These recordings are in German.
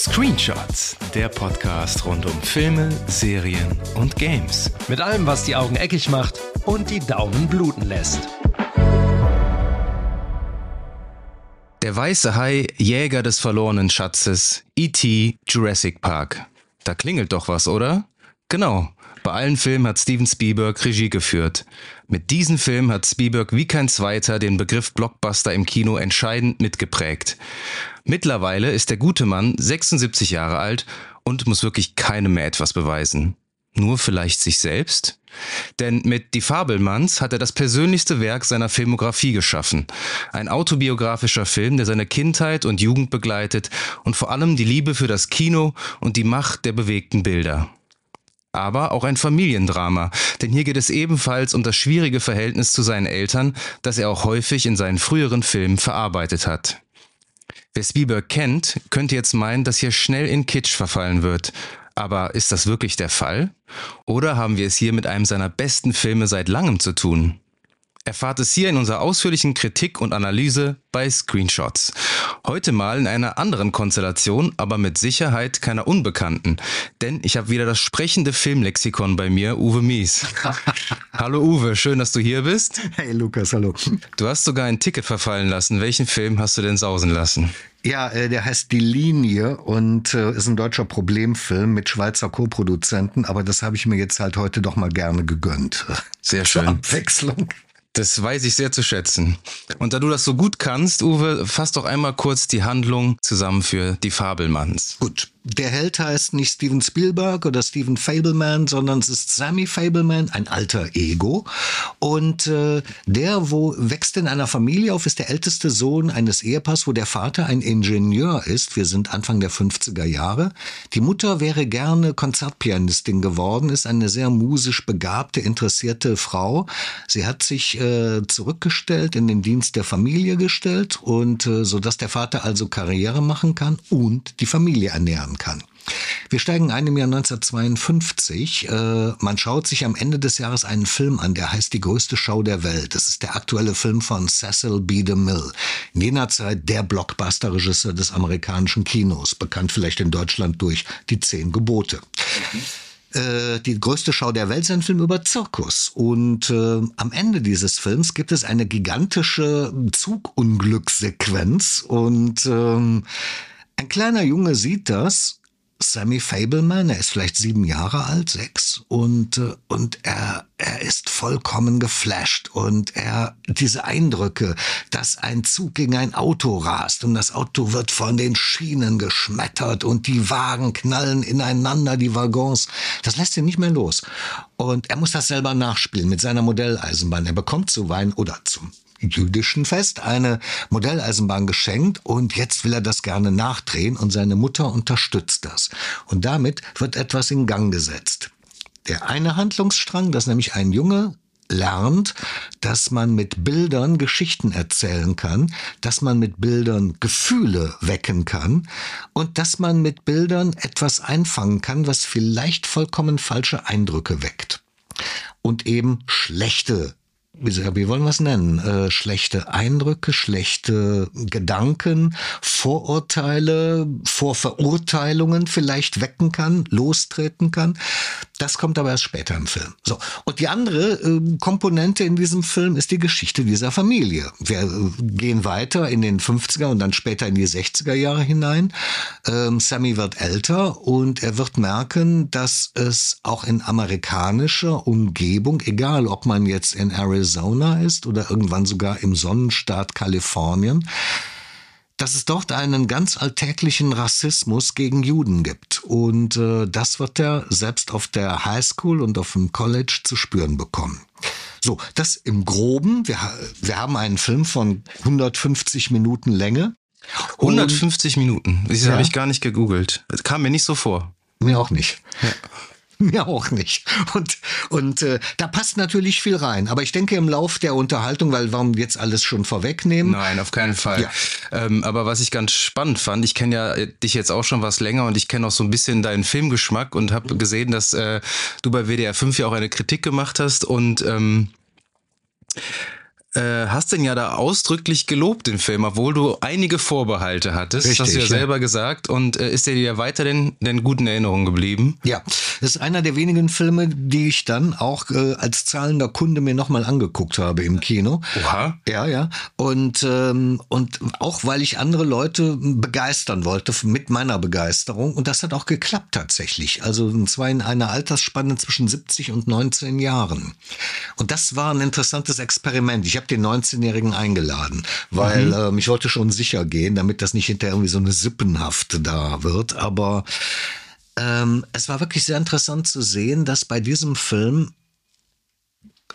Screenshots, der Podcast rund um Filme, Serien und Games. Mit allem, was die Augen eckig macht und die Daumen bluten lässt. Der weiße Hai, Jäger des verlorenen Schatzes, E.T. Jurassic Park. Da klingelt doch was, oder? Genau. Bei allen Filmen hat Steven Spielberg Regie geführt. Mit diesem Film hat Spielberg wie kein zweiter den Begriff Blockbuster im Kino entscheidend mitgeprägt. Mittlerweile ist der gute Mann 76 Jahre alt und muss wirklich keinem mehr etwas beweisen. Nur vielleicht sich selbst? Denn mit Die Fabelmanns hat er das persönlichste Werk seiner Filmografie geschaffen. Ein autobiografischer Film, der seine Kindheit und Jugend begleitet und vor allem die Liebe für das Kino und die Macht der bewegten Bilder aber auch ein Familiendrama, denn hier geht es ebenfalls um das schwierige Verhältnis zu seinen Eltern, das er auch häufig in seinen früheren Filmen verarbeitet hat. Wer Spielberg kennt, könnte jetzt meinen, dass hier schnell in Kitsch verfallen wird. Aber ist das wirklich der Fall? Oder haben wir es hier mit einem seiner besten Filme seit langem zu tun? Erfahrt es hier in unserer ausführlichen Kritik und Analyse bei Screenshots. Heute mal in einer anderen Konstellation, aber mit Sicherheit keiner Unbekannten. Denn ich habe wieder das sprechende Filmlexikon bei mir, Uwe Mies. hallo Uwe, schön, dass du hier bist. Hey Lukas, hallo. Du hast sogar ein Ticket verfallen lassen. Welchen Film hast du denn sausen lassen? Ja, äh, der heißt Die Linie und äh, ist ein deutscher Problemfilm mit Schweizer Co-Produzenten, aber das habe ich mir jetzt halt heute doch mal gerne gegönnt. Sehr schön. Zur Abwechslung. Das weiß ich sehr zu schätzen. Und da du das so gut kannst, Uwe, fass doch einmal kurz die Handlung zusammen für die Fabelmanns. Gut. Der Held heißt nicht Steven Spielberg oder Steven Fableman, sondern es ist Sammy Fableman, ein alter Ego. Und äh, der wo wächst in einer Familie auf, ist der älteste Sohn eines Ehepaars, wo der Vater ein Ingenieur ist. Wir sind Anfang der 50er Jahre. Die Mutter wäre gerne Konzertpianistin geworden, ist eine sehr musisch begabte, interessierte Frau. Sie hat sich äh, zurückgestellt, in den Dienst der Familie gestellt und äh, so dass der Vater also Karriere machen kann und die Familie ernähren werden kann. Wir steigen ein im Jahr 1952. Äh, man schaut sich am Ende des Jahres einen Film an, der heißt Die größte Show der Welt. Das ist der aktuelle Film von Cecil B. DeMille. In jener Zeit der Blockbuster-Regisseur des amerikanischen Kinos, bekannt vielleicht in Deutschland durch Die Zehn Gebote. Äh, die größte Show der Welt ist ein Film über Zirkus. Und äh, am Ende dieses Films gibt es eine gigantische Zugunglückssequenz. Und ähm, ein kleiner Junge sieht das, Sammy Fableman, er ist vielleicht sieben Jahre alt, sechs, und, äh, und er, er ist vollkommen geflasht und er, diese Eindrücke, dass ein Zug gegen ein Auto rast und das Auto wird von den Schienen geschmettert und die Wagen knallen ineinander, die Waggons, das lässt ihn nicht mehr los. Und er muss das selber nachspielen mit seiner Modelleisenbahn. Er bekommt zu Wein oder zum jüdischen Fest eine Modelleisenbahn geschenkt und jetzt will er das gerne nachdrehen und seine Mutter unterstützt das. Und damit wird etwas in Gang gesetzt. Der eine Handlungsstrang, dass nämlich ein Junge lernt, dass man mit Bildern Geschichten erzählen kann, dass man mit Bildern Gefühle wecken kann und dass man mit Bildern etwas einfangen kann, was vielleicht vollkommen falsche Eindrücke weckt. Und eben schlechte wie wollen wir es nennen? Äh, schlechte Eindrücke, schlechte Gedanken, Vorurteile, Vorverurteilungen vielleicht wecken kann, lostreten kann. Das kommt aber erst später im Film. So. Und die andere äh, Komponente in diesem Film ist die Geschichte dieser Familie. Wir äh, gehen weiter in den 50er und dann später in die 60er Jahre hinein. Ähm, Sammy wird älter und er wird merken, dass es auch in amerikanischer Umgebung, egal ob man jetzt in Arizona ist oder irgendwann sogar im Sonnenstaat Kalifornien, dass es dort einen ganz alltäglichen Rassismus gegen Juden gibt. Und äh, das wird er selbst auf der Highschool und auf dem College zu spüren bekommen. So, das im Groben. Wir, wir haben einen Film von 150 Minuten Länge. 150 Minuten. Das ja. habe ich gar nicht gegoogelt. Das kam mir nicht so vor. Mir auch nicht. Ja. Mir auch nicht. Und, und äh, da passt natürlich viel rein. Aber ich denke im Lauf der Unterhaltung, weil warum jetzt alles schon vorwegnehmen? Nein, auf keinen Fall. Ja. Ähm, aber was ich ganz spannend fand, ich kenne ja äh, dich jetzt auch schon was länger und ich kenne auch so ein bisschen deinen Filmgeschmack und habe gesehen, dass äh, du bei WDR 5 ja auch eine Kritik gemacht hast und ähm, äh, hast den ja da ausdrücklich gelobt, den Film, obwohl du einige Vorbehalte hattest. Richtig, das hast du ja, ja. selber gesagt. Und äh, ist der dir weiter in den guten Erinnerungen geblieben? Ja, das ist einer der wenigen Filme, die ich dann auch äh, als zahlender Kunde mir nochmal angeguckt habe im Kino. Oha. Ja, ja. Und, ähm, und auch weil ich andere Leute begeistern wollte mit meiner Begeisterung. Und das hat auch geklappt tatsächlich. Also und zwar in einer Altersspanne zwischen 70 und 19 Jahren. Und das war ein interessantes Experiment. Ich habe den 19-Jährigen eingeladen, weil Mhm. ähm, ich wollte schon sicher gehen, damit das nicht hinterher irgendwie so eine Sippenhaft da wird. Aber ähm, es war wirklich sehr interessant zu sehen, dass bei diesem Film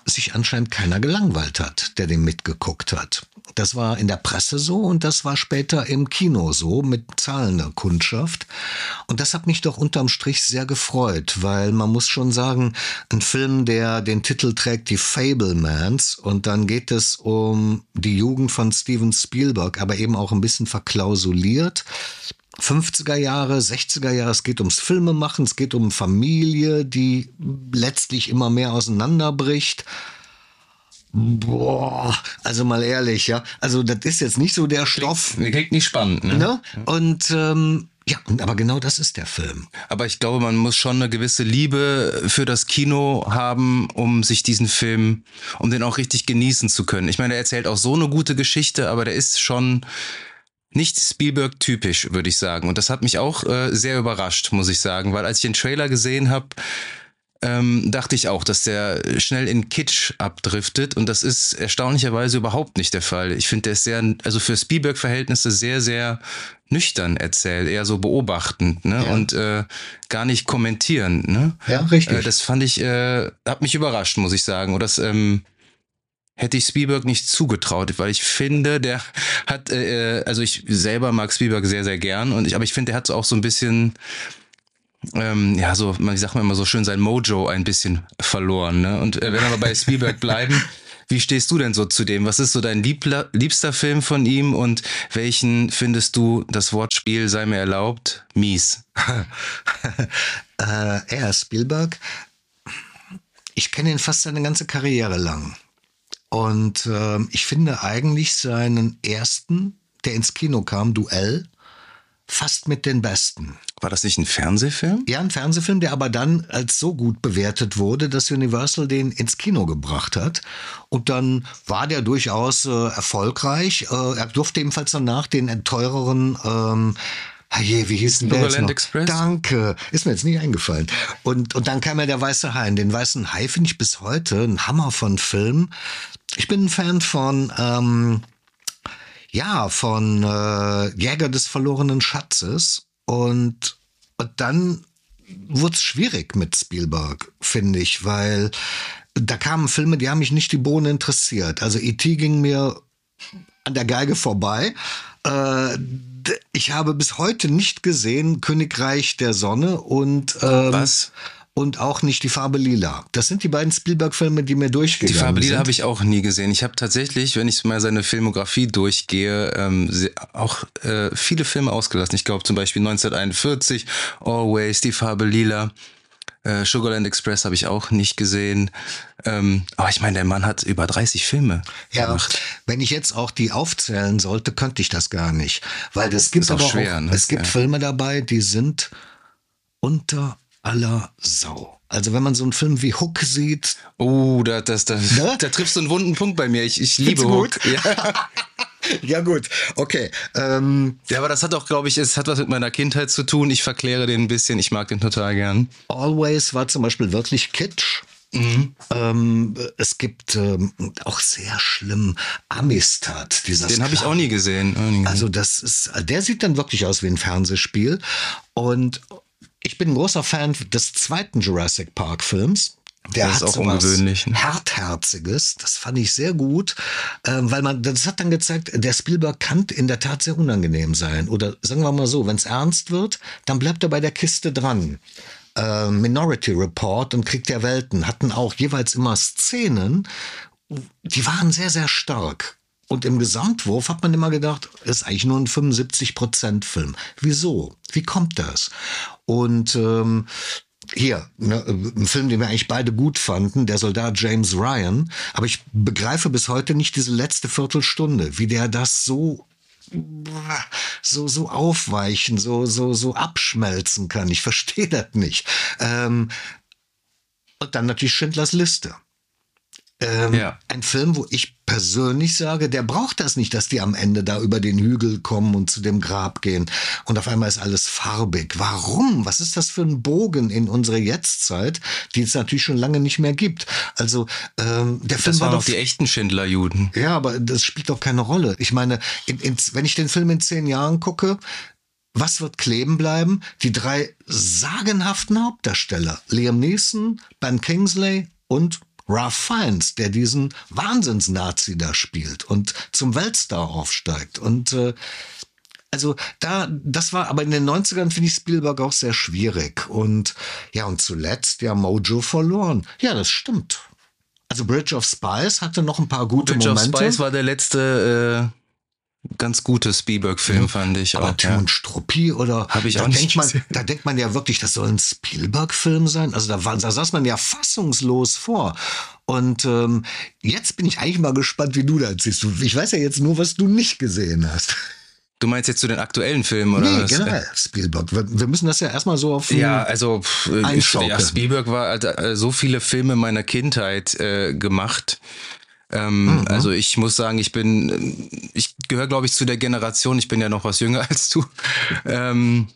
sich anscheinend keiner gelangweilt hat, der den mitgeguckt hat. Das war in der Presse so und das war später im Kino so mit zahlender Kundschaft. Und das hat mich doch unterm Strich sehr gefreut, weil man muss schon sagen, ein Film, der den Titel trägt, die Fablemans, und dann geht es um die Jugend von Steven Spielberg, aber eben auch ein bisschen verklausuliert. 50er Jahre, 60er Jahre, es geht ums Filmemachen, es geht um Familie, die letztlich immer mehr auseinanderbricht. Boah, also mal ehrlich, ja. Also das ist jetzt nicht so der Stoff, Klingt nicht spannend, ne? ne? Und ähm, ja, aber genau das ist der Film. Aber ich glaube, man muss schon eine gewisse Liebe für das Kino haben, um sich diesen Film, um den auch richtig genießen zu können. Ich meine, er erzählt auch so eine gute Geschichte, aber der ist schon nicht Spielberg-typisch, würde ich sagen. Und das hat mich auch äh, sehr überrascht, muss ich sagen, weil als ich den Trailer gesehen habe, ähm, dachte ich auch, dass der schnell in Kitsch abdriftet und das ist erstaunlicherweise überhaupt nicht der Fall. Ich finde, der ist sehr, also für Spielberg-Verhältnisse sehr, sehr nüchtern erzählt, eher so beobachtend ne? Ja. und äh, gar nicht kommentieren. Ne? Ja, richtig. Äh, das fand ich, äh, hat mich überrascht, muss ich sagen. Und das ähm, hätte ich Spielberg nicht zugetraut, weil ich finde, der hat, äh, also ich selber mag Spielberg sehr, sehr gern und ich, aber ich finde, der hat so auch so ein bisschen, ähm, ja, so, man sagt mal immer so schön, sein Mojo ein bisschen verloren. Ne? Und äh, wenn wir mal bei Spielberg bleiben, wie stehst du denn so zu dem? Was ist so dein liebler, liebster Film von ihm und welchen findest du, das Wortspiel sei mir erlaubt, mies? äh, er, Spielberg, ich kenne ihn fast seine ganze Karriere lang. Und ähm, ich finde eigentlich seinen ersten, der ins Kino kam, Duell, fast mit den besten. War das nicht ein Fernsehfilm? Ja, ein Fernsehfilm, der aber dann als so gut bewertet wurde, dass Universal den ins Kino gebracht hat. Und dann war der durchaus äh, erfolgreich. Äh, er durfte ebenfalls danach den teureren ähm, Je, wie hieß denn der jetzt noch? Express? Danke, ist mir jetzt nicht eingefallen. Und, und dann kam ja der Weiße Hai. Den Weißen Hai finde ich bis heute ein Hammer von Film. Ich bin ein Fan von, ähm, ja, von äh, Jäger des verlorenen Schatzes. Und, und dann wurde es schwierig mit Spielberg, finde ich, weil da kamen Filme, die haben mich nicht die Bohne interessiert. Also E.T. ging mir an der Geige vorbei. Äh, ich habe bis heute nicht gesehen Königreich der Sonne und ähm, Was? Und auch nicht die Farbe Lila. Das sind die beiden Spielberg-Filme, die mir durchgegangen Die Farbe Lila habe ich auch nie gesehen. Ich habe tatsächlich, wenn ich mal seine Filmografie durchgehe, ähm, auch äh, viele Filme ausgelassen. Ich glaube zum Beispiel 1941, Always, Die Farbe Lila, äh, Sugarland Express habe ich auch nicht gesehen. Ähm, aber ich meine, der Mann hat über 30 Filme Ja, gemacht. wenn ich jetzt auch die aufzählen sollte, könnte ich das gar nicht. Weil es gibt auch aber schwer, auch, ne? es gibt Ja. Filme dabei, die sind unter aller Sau. Also wenn man so einen Film wie Hook sieht, Oh, da, das, da, Ne? da triffst du einen wunden Punkt bei mir. Ich, ich liebe? Hook. Ja. ja gut, okay. Ähm, ja, aber das hat auch, glaube ich, es hat was mit meiner Kindheit zu tun. Ich verkläre den ein bisschen. Ich mag den total gern. Always war zum Beispiel wirklich Kitsch. Ähm, es gibt ähm, auch sehr schlimm Amistad. Dieser Den habe ich auch nie gesehen. Auch nie gesehen. Also das ist, der sieht dann wirklich aus wie ein Fernsehspiel. Und ich bin ein großer Fan des zweiten Jurassic Park Films. Der Das ist hat auch so was ungewöhnlich, ne? Hartherziges. Das fand ich sehr gut, ähm, weil man, das hat dann gezeigt, der Spielberg kann in der Tat sehr unangenehm sein. Oder sagen wir mal so, wenn es ernst wird, dann bleibt er bei der Kiste dran. Äh, Minority Report und Krieg der Welten hatten auch jeweils immer Szenen, die waren sehr, sehr stark. Und im Gesamtwurf hat man immer gedacht, ist eigentlich nur ein 75%-Film. Wieso? Wie kommt das? Und ähm, hier, ne, ein Film, den wir eigentlich beide gut fanden, der Soldat James Ryan. Aber ich begreife bis heute nicht diese letzte Viertelstunde, wie der das so so so aufweichen, so so so abschmelzen kann. Ich verstehe das nicht. Ähm, und dann natürlich Schindlers Liste. Ähm, ja. Ein Film, wo ich persönlich sage, der braucht das nicht, dass die am Ende da über den Hügel kommen und zu dem Grab gehen und auf einmal ist alles farbig. Warum? Was ist das für ein Bogen in unsere Jetztzeit, die es natürlich schon lange nicht mehr gibt? Also ähm, der Film das war doch die echten Schindlerjuden. Ja, aber das spielt doch keine Rolle. Ich meine, in, in, wenn ich den Film in zehn Jahren gucke, was wird kleben bleiben? Die drei sagenhaften Hauptdarsteller. Liam Neeson, Ben Kingsley und Ralph Fiennes, der diesen Wahnsinns-Nazi da spielt und zum Weltstar aufsteigt. Und äh, also da, das war, aber in den 90ern finde ich Spielberg auch sehr schwierig. Und ja, und zuletzt ja Mojo verloren. Ja, das stimmt. Also Bridge of Spies hatte noch ein paar gute Bridge Momente. Bridge of Spies war der letzte äh, ganz gute Spielberg-Film, fand ich aber auch. Tim ja. und Struppi oder Hab ich da auch nicht denkt man, gesehen. Da denkt man ja wirklich, das soll ein Spielberg-Film sein. Also da, war, da saß man ja fassungslos vor. Und ähm, jetzt bin ich eigentlich mal gespannt, wie du das siehst. Ich weiß ja jetzt nur, was du nicht gesehen hast. Du meinst jetzt zu den aktuellen Filmen oder nee, was? generell Spielberg. Wir, müssen das ja erstmal so auf Ja, also pff, Einschaukeln. ja, Spielberg war halt, äh, so viele Filme meiner Kindheit äh, gemacht. Ähm, Mhm. Also ich muss sagen, ich bin, äh, ich gehöre, glaube ich, zu der Generation, ich bin ja noch was jünger als du, ähm,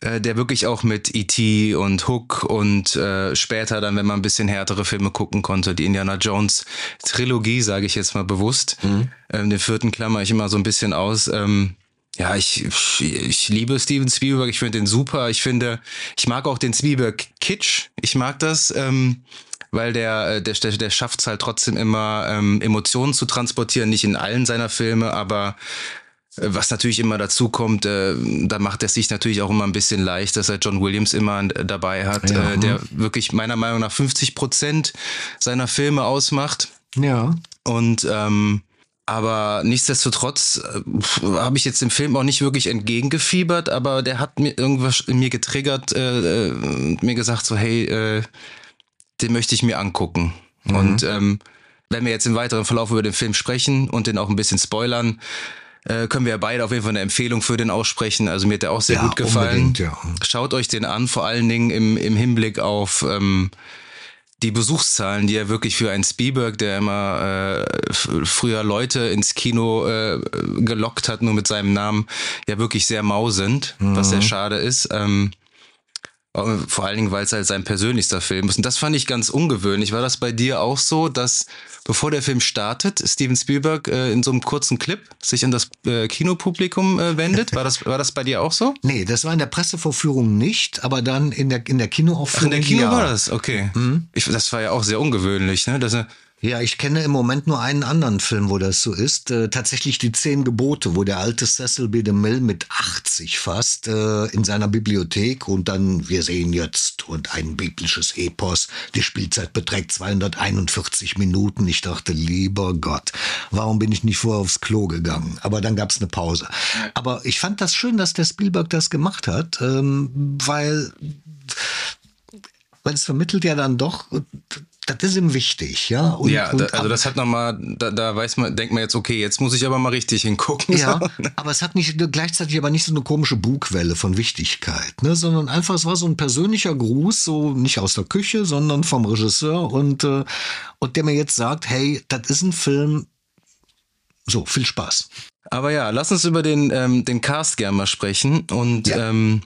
äh, der wirklich auch mit E.T. und Hook und äh, später dann, wenn man ein bisschen härtere Filme gucken konnte, die Indiana Jones Trilogie, sage ich jetzt mal bewusst, ähm, den vierten klammer ich immer so ein bisschen aus. Ähm, ja, ich, ich liebe Steven Spielberg, ich finde den super. Ich finde, ich mag auch den Spielberg Kitsch. Ich mag das, ähm, weil der, äh, der, der, der schafft es halt trotzdem immer, ähm, Emotionen zu transportieren, nicht in allen seiner Filme, aber äh, was natürlich immer dazu kommt, äh, da macht er sich natürlich auch immer ein bisschen leicht, dass er John Williams immer äh, dabei hat, Ja. äh, der wirklich meiner Meinung nach 50 Prozent seiner Filme ausmacht. Ja. Und ähm, aber nichtsdestotrotz äh, habe ich jetzt dem Film auch nicht wirklich entgegengefiebert, aber der hat mir irgendwas in mir getriggert, äh, äh, mir gesagt so, hey, äh, den möchte ich mir angucken. Und ähm, wenn wir jetzt im weiteren Verlauf über den Film sprechen und den auch ein bisschen spoilern, äh, können wir ja beide auf jeden Fall eine Empfehlung für den aussprechen. Also mir hat der auch sehr Ja, gut gefallen. ja. Schaut euch den an, vor allen Dingen im, im Hinblick auf ähm, die Besuchszahlen, die er wirklich für einen Spielberg, der immer äh, früher Leute ins Kino äh, gelockt hat, nur mit seinem Namen, ja wirklich sehr mau sind, was sehr schade ist. Ähm, äh, vor allen Dingen, weil es halt sein persönlichster Film ist. Und das fand ich ganz ungewöhnlich. War das bei dir auch so, dass bevor der Film startet, Steven Spielberg äh, in so einem kurzen Clip sich an das äh, Kinopublikum äh, wendet? War das, war das bei dir auch so? Nee, das war in der Pressevorführung nicht, aber dann in der, in der Ach, Kinoaufführung. in der Kino ja. war das, okay. Ich, das war ja auch sehr ungewöhnlich, ne? Dass er, Ja, ich kenne im Moment nur einen anderen Film, wo das so ist. Äh, tatsächlich die Zehn Gebote, wo der alte Cecil B. DeMille mit 80 fast äh, in seiner Bibliothek und dann, wir sehen jetzt, und ein biblisches Epos. Die Spielzeit beträgt 241 Minuten. Ich dachte, lieber Gott, warum bin ich nicht vorher aufs Klo gegangen? Aber dann gab's eine Pause. Aber ich fand das schön, dass der Spielberg das gemacht hat, ähm, weil weil es vermittelt ja dann doch, das ist ihm wichtig, ja. Und, ja, und da, also das hat nochmal, da, da weiß man, denkt man jetzt, okay, jetzt muss ich aber mal richtig hingucken. Ja, So. aber es hat nicht gleichzeitig aber nicht so eine komische Bugwelle von Wichtigkeit, ne, sondern einfach es war so ein persönlicher Gruß, so nicht aus der Küche, sondern vom Regisseur und äh, und der mir jetzt sagt, hey, das ist ein Film. So viel Spaß. Aber ja, lass uns über den, ähm, den Cast gerne mal sprechen. Und Ja. ähm,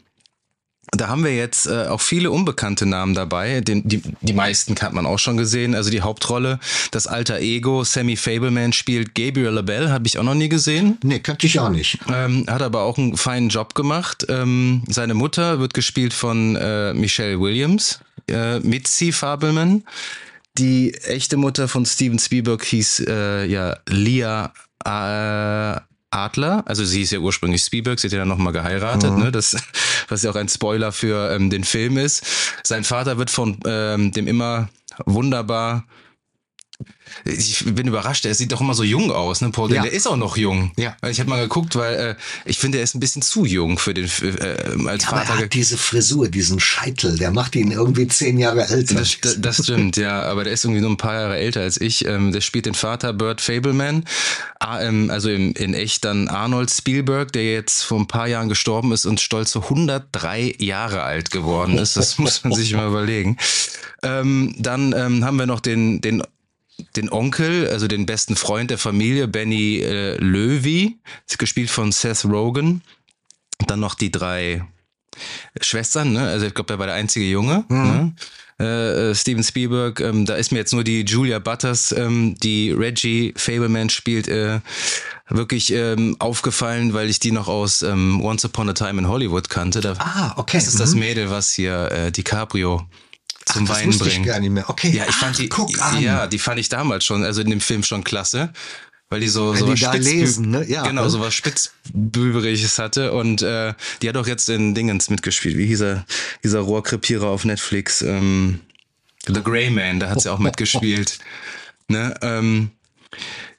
da haben wir jetzt äh, auch viele unbekannte Namen dabei. Den, die, die meisten hat man auch schon gesehen. Also die Hauptrolle, das alter Ego, Sammy Fableman spielt Gabriel LaBelle, habe ich auch noch nie gesehen. Nee, kannte ich auch nicht. Ähm, hat aber auch einen feinen Job gemacht. Ähm, seine Mutter wird gespielt von äh, Michelle Williams, äh, Mitzi Fabelman. Die echte Mutter von Steven Spielberg hieß äh, ja Leah äh, Adler. Also sie ist ja ursprünglich Spielberg, sie hat ja dann nochmal geheiratet, ne? Das, was ja auch ein Spoiler für ähm, den Film ist. Sein Vater wird von ähm, dem immer wunderbar ich bin überrascht, er sieht doch immer so jung aus, ne, Paul? Ja. Der ist auch noch jung. Ja. Weil ich habe mal geguckt, weil äh, ich finde, er ist ein bisschen zu jung für den äh, als Ja, aber Vater. er ge- hat diese Frisur, diesen Scheitel, der macht ihn irgendwie zehn Jahre älter. Das, das stimmt, ja, aber der ist irgendwie nur ein paar Jahre älter als ich. Ähm, der spielt den Vater Burt Fableman, ah, ähm, also im, in echt dann Arnold Spielberg, der jetzt vor ein paar Jahren gestorben ist und stolze 103 Jahre alt geworden ist. Das muss man sich mal überlegen. Ähm, dann ähm, haben wir noch den, den den Onkel, also den besten Freund der Familie, Benny äh, Löwy, gespielt von Seth Rogen. Dann noch die drei Schwestern, ne? Also ich glaube, er war der einzige Junge. Ne? Äh, äh, Steven Spielberg, ähm, da ist mir jetzt nur die Julia Butters, ähm, die Reggie Fableman spielt, äh, wirklich ähm, aufgefallen, weil ich die noch aus ähm, Once Upon a Time in Hollywood kannte. Da, Ah, okay. Das ist das Mhm. Mädel, was hier äh, DiCaprio zum Ach, das Weinen wusste ich gar nicht mehr. Okay. Ja, ich fand Ach, die, guck an. ja, die fand ich damals schon, also in dem Film schon klasse, weil die so, Wenn so die was da lesen, ne? Ja, genau, ne? so was Spitzbüberiges hatte und äh, die hat auch jetzt in Dingens mitgespielt. Wie hieß er, dieser Rohrkrepierer auf Netflix? Ähm, The Grey Man, da hat sie auch mitgespielt. Ne? Ähm,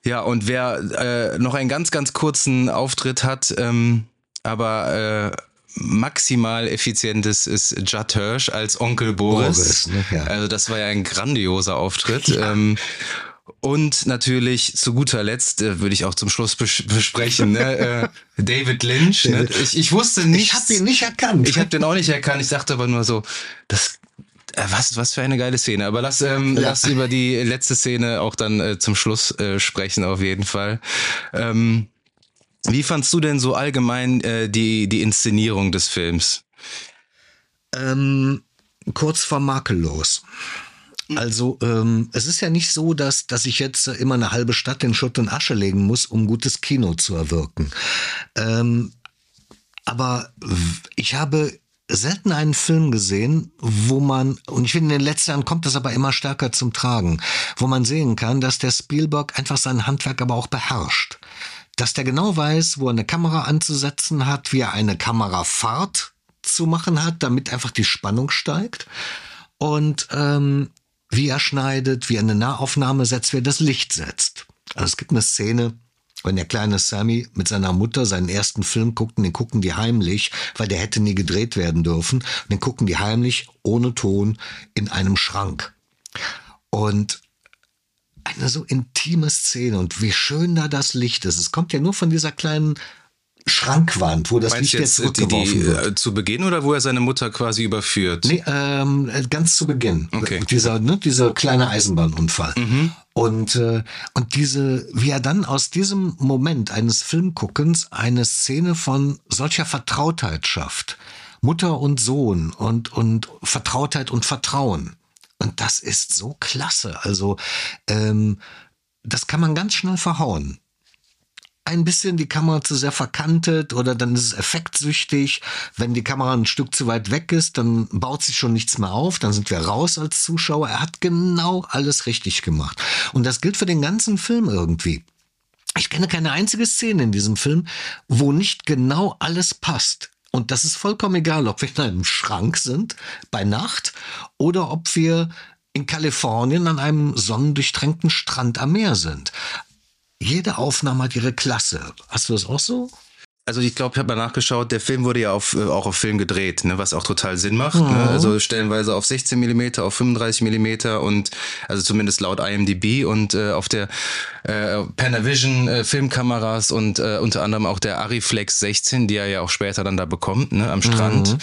ja, und wer äh, noch einen ganz, ganz kurzen Auftritt hat, ähm, aber äh, maximal effizientes ist Judd Hirsch als Onkel Boris. Boris, ne, ja. Also das war ja ein grandioser Auftritt. Ähm, und natürlich zu guter Letzt äh, würde ich auch zum Schluss bes besprechen, ne? äh, David Lynch. Ne? Ich, ich wusste nicht. Ich habe ihn nicht erkannt. Ich habe den auch nicht erkannt. Ich dachte aber nur so, das, äh, was, was für eine geile Szene. Aber lass, ähm, Ja. lass über die letzte Szene auch dann äh, zum Schluss äh, sprechen, auf jeden Fall. Ähm, wie fandst du denn so allgemein äh, die, die Inszenierung des Films? ähm, kurz vor makellos. Also ähm, es ist ja nicht so, dass, dass ich jetzt immer eine halbe Stadt in Schutt und Asche legen muss, um gutes Kino zu erwirken. Ähm, aber ich habe selten einen Film gesehen, wo man, und ich finde, in den letzten Jahren kommt das aber immer stärker zum Tragen, wo man sehen kann, dass der Spielberg einfach sein Handwerk aber auch beherrscht. Dass der genau weiß, wo er eine Kamera anzusetzen hat, wie er eine Kamerafahrt zu machen hat, damit einfach die Spannung steigt. Und ähm, wie er schneidet, wie er eine Nahaufnahme setzt, wie er das Licht setzt. Also es gibt eine Szene, wenn der kleine Sammy mit seiner Mutter seinen ersten Film guckt, und den gucken die heimlich, weil der hätte nie gedreht werden dürfen. Und den gucken die heimlich, ohne Ton, in einem Schrank. Und eine so intime Szene und wie schön da das Licht ist. Es kommt ja nur von dieser kleinen Schrankwand, wo das Meinst Licht jetzt jetzt äh, die, die, zurückgeworfen wird. äh, zu Beginn oder wo er seine Mutter quasi überführt? Nee, ähm, ganz zu Beginn. Okay. Dieser, ne, dieser kleine Eisenbahnunfall. Und, äh, und diese, wie er dann aus diesem Moment eines Filmguckens eine Szene von solcher Vertrautheit schafft. Mutter und Sohn und, und Vertrautheit und Vertrauen. Und das ist so klasse. Also, ähm, das kann man ganz schnell verhauen ein bisschen die Kamera zu sehr verkantet oder dann ist es effektsüchtig. Wenn die Kamera ein Stück zu weit weg ist, dann baut sich schon nichts mehr auf, dann sind wir raus als Zuschauer. Er hat genau alles richtig gemacht. Und das gilt für den ganzen Film irgendwie. Ich kenne keine einzige Szene in diesem Film, wo nicht genau alles passt. Und das ist vollkommen egal, ob wir in einem Schrank sind bei Nacht oder ob wir in Kalifornien an einem sonnendurchtränkten Strand am Meer sind. Jede Aufnahme hat ihre Klasse. Hast du das auch so? Also ich glaube, ich habe mal nachgeschaut, der Film wurde ja auf, äh, auch auf Film gedreht, ne, was auch total Sinn macht. Ne? Also stellenweise auf 16 Millimeter, auf 35 Millimeter und also zumindest laut IMDb und äh, auf der äh, Panavision äh, Filmkameras und äh, unter anderem auch der Ariflex 16, die er ja auch später dann da bekommt, ne, am Strand.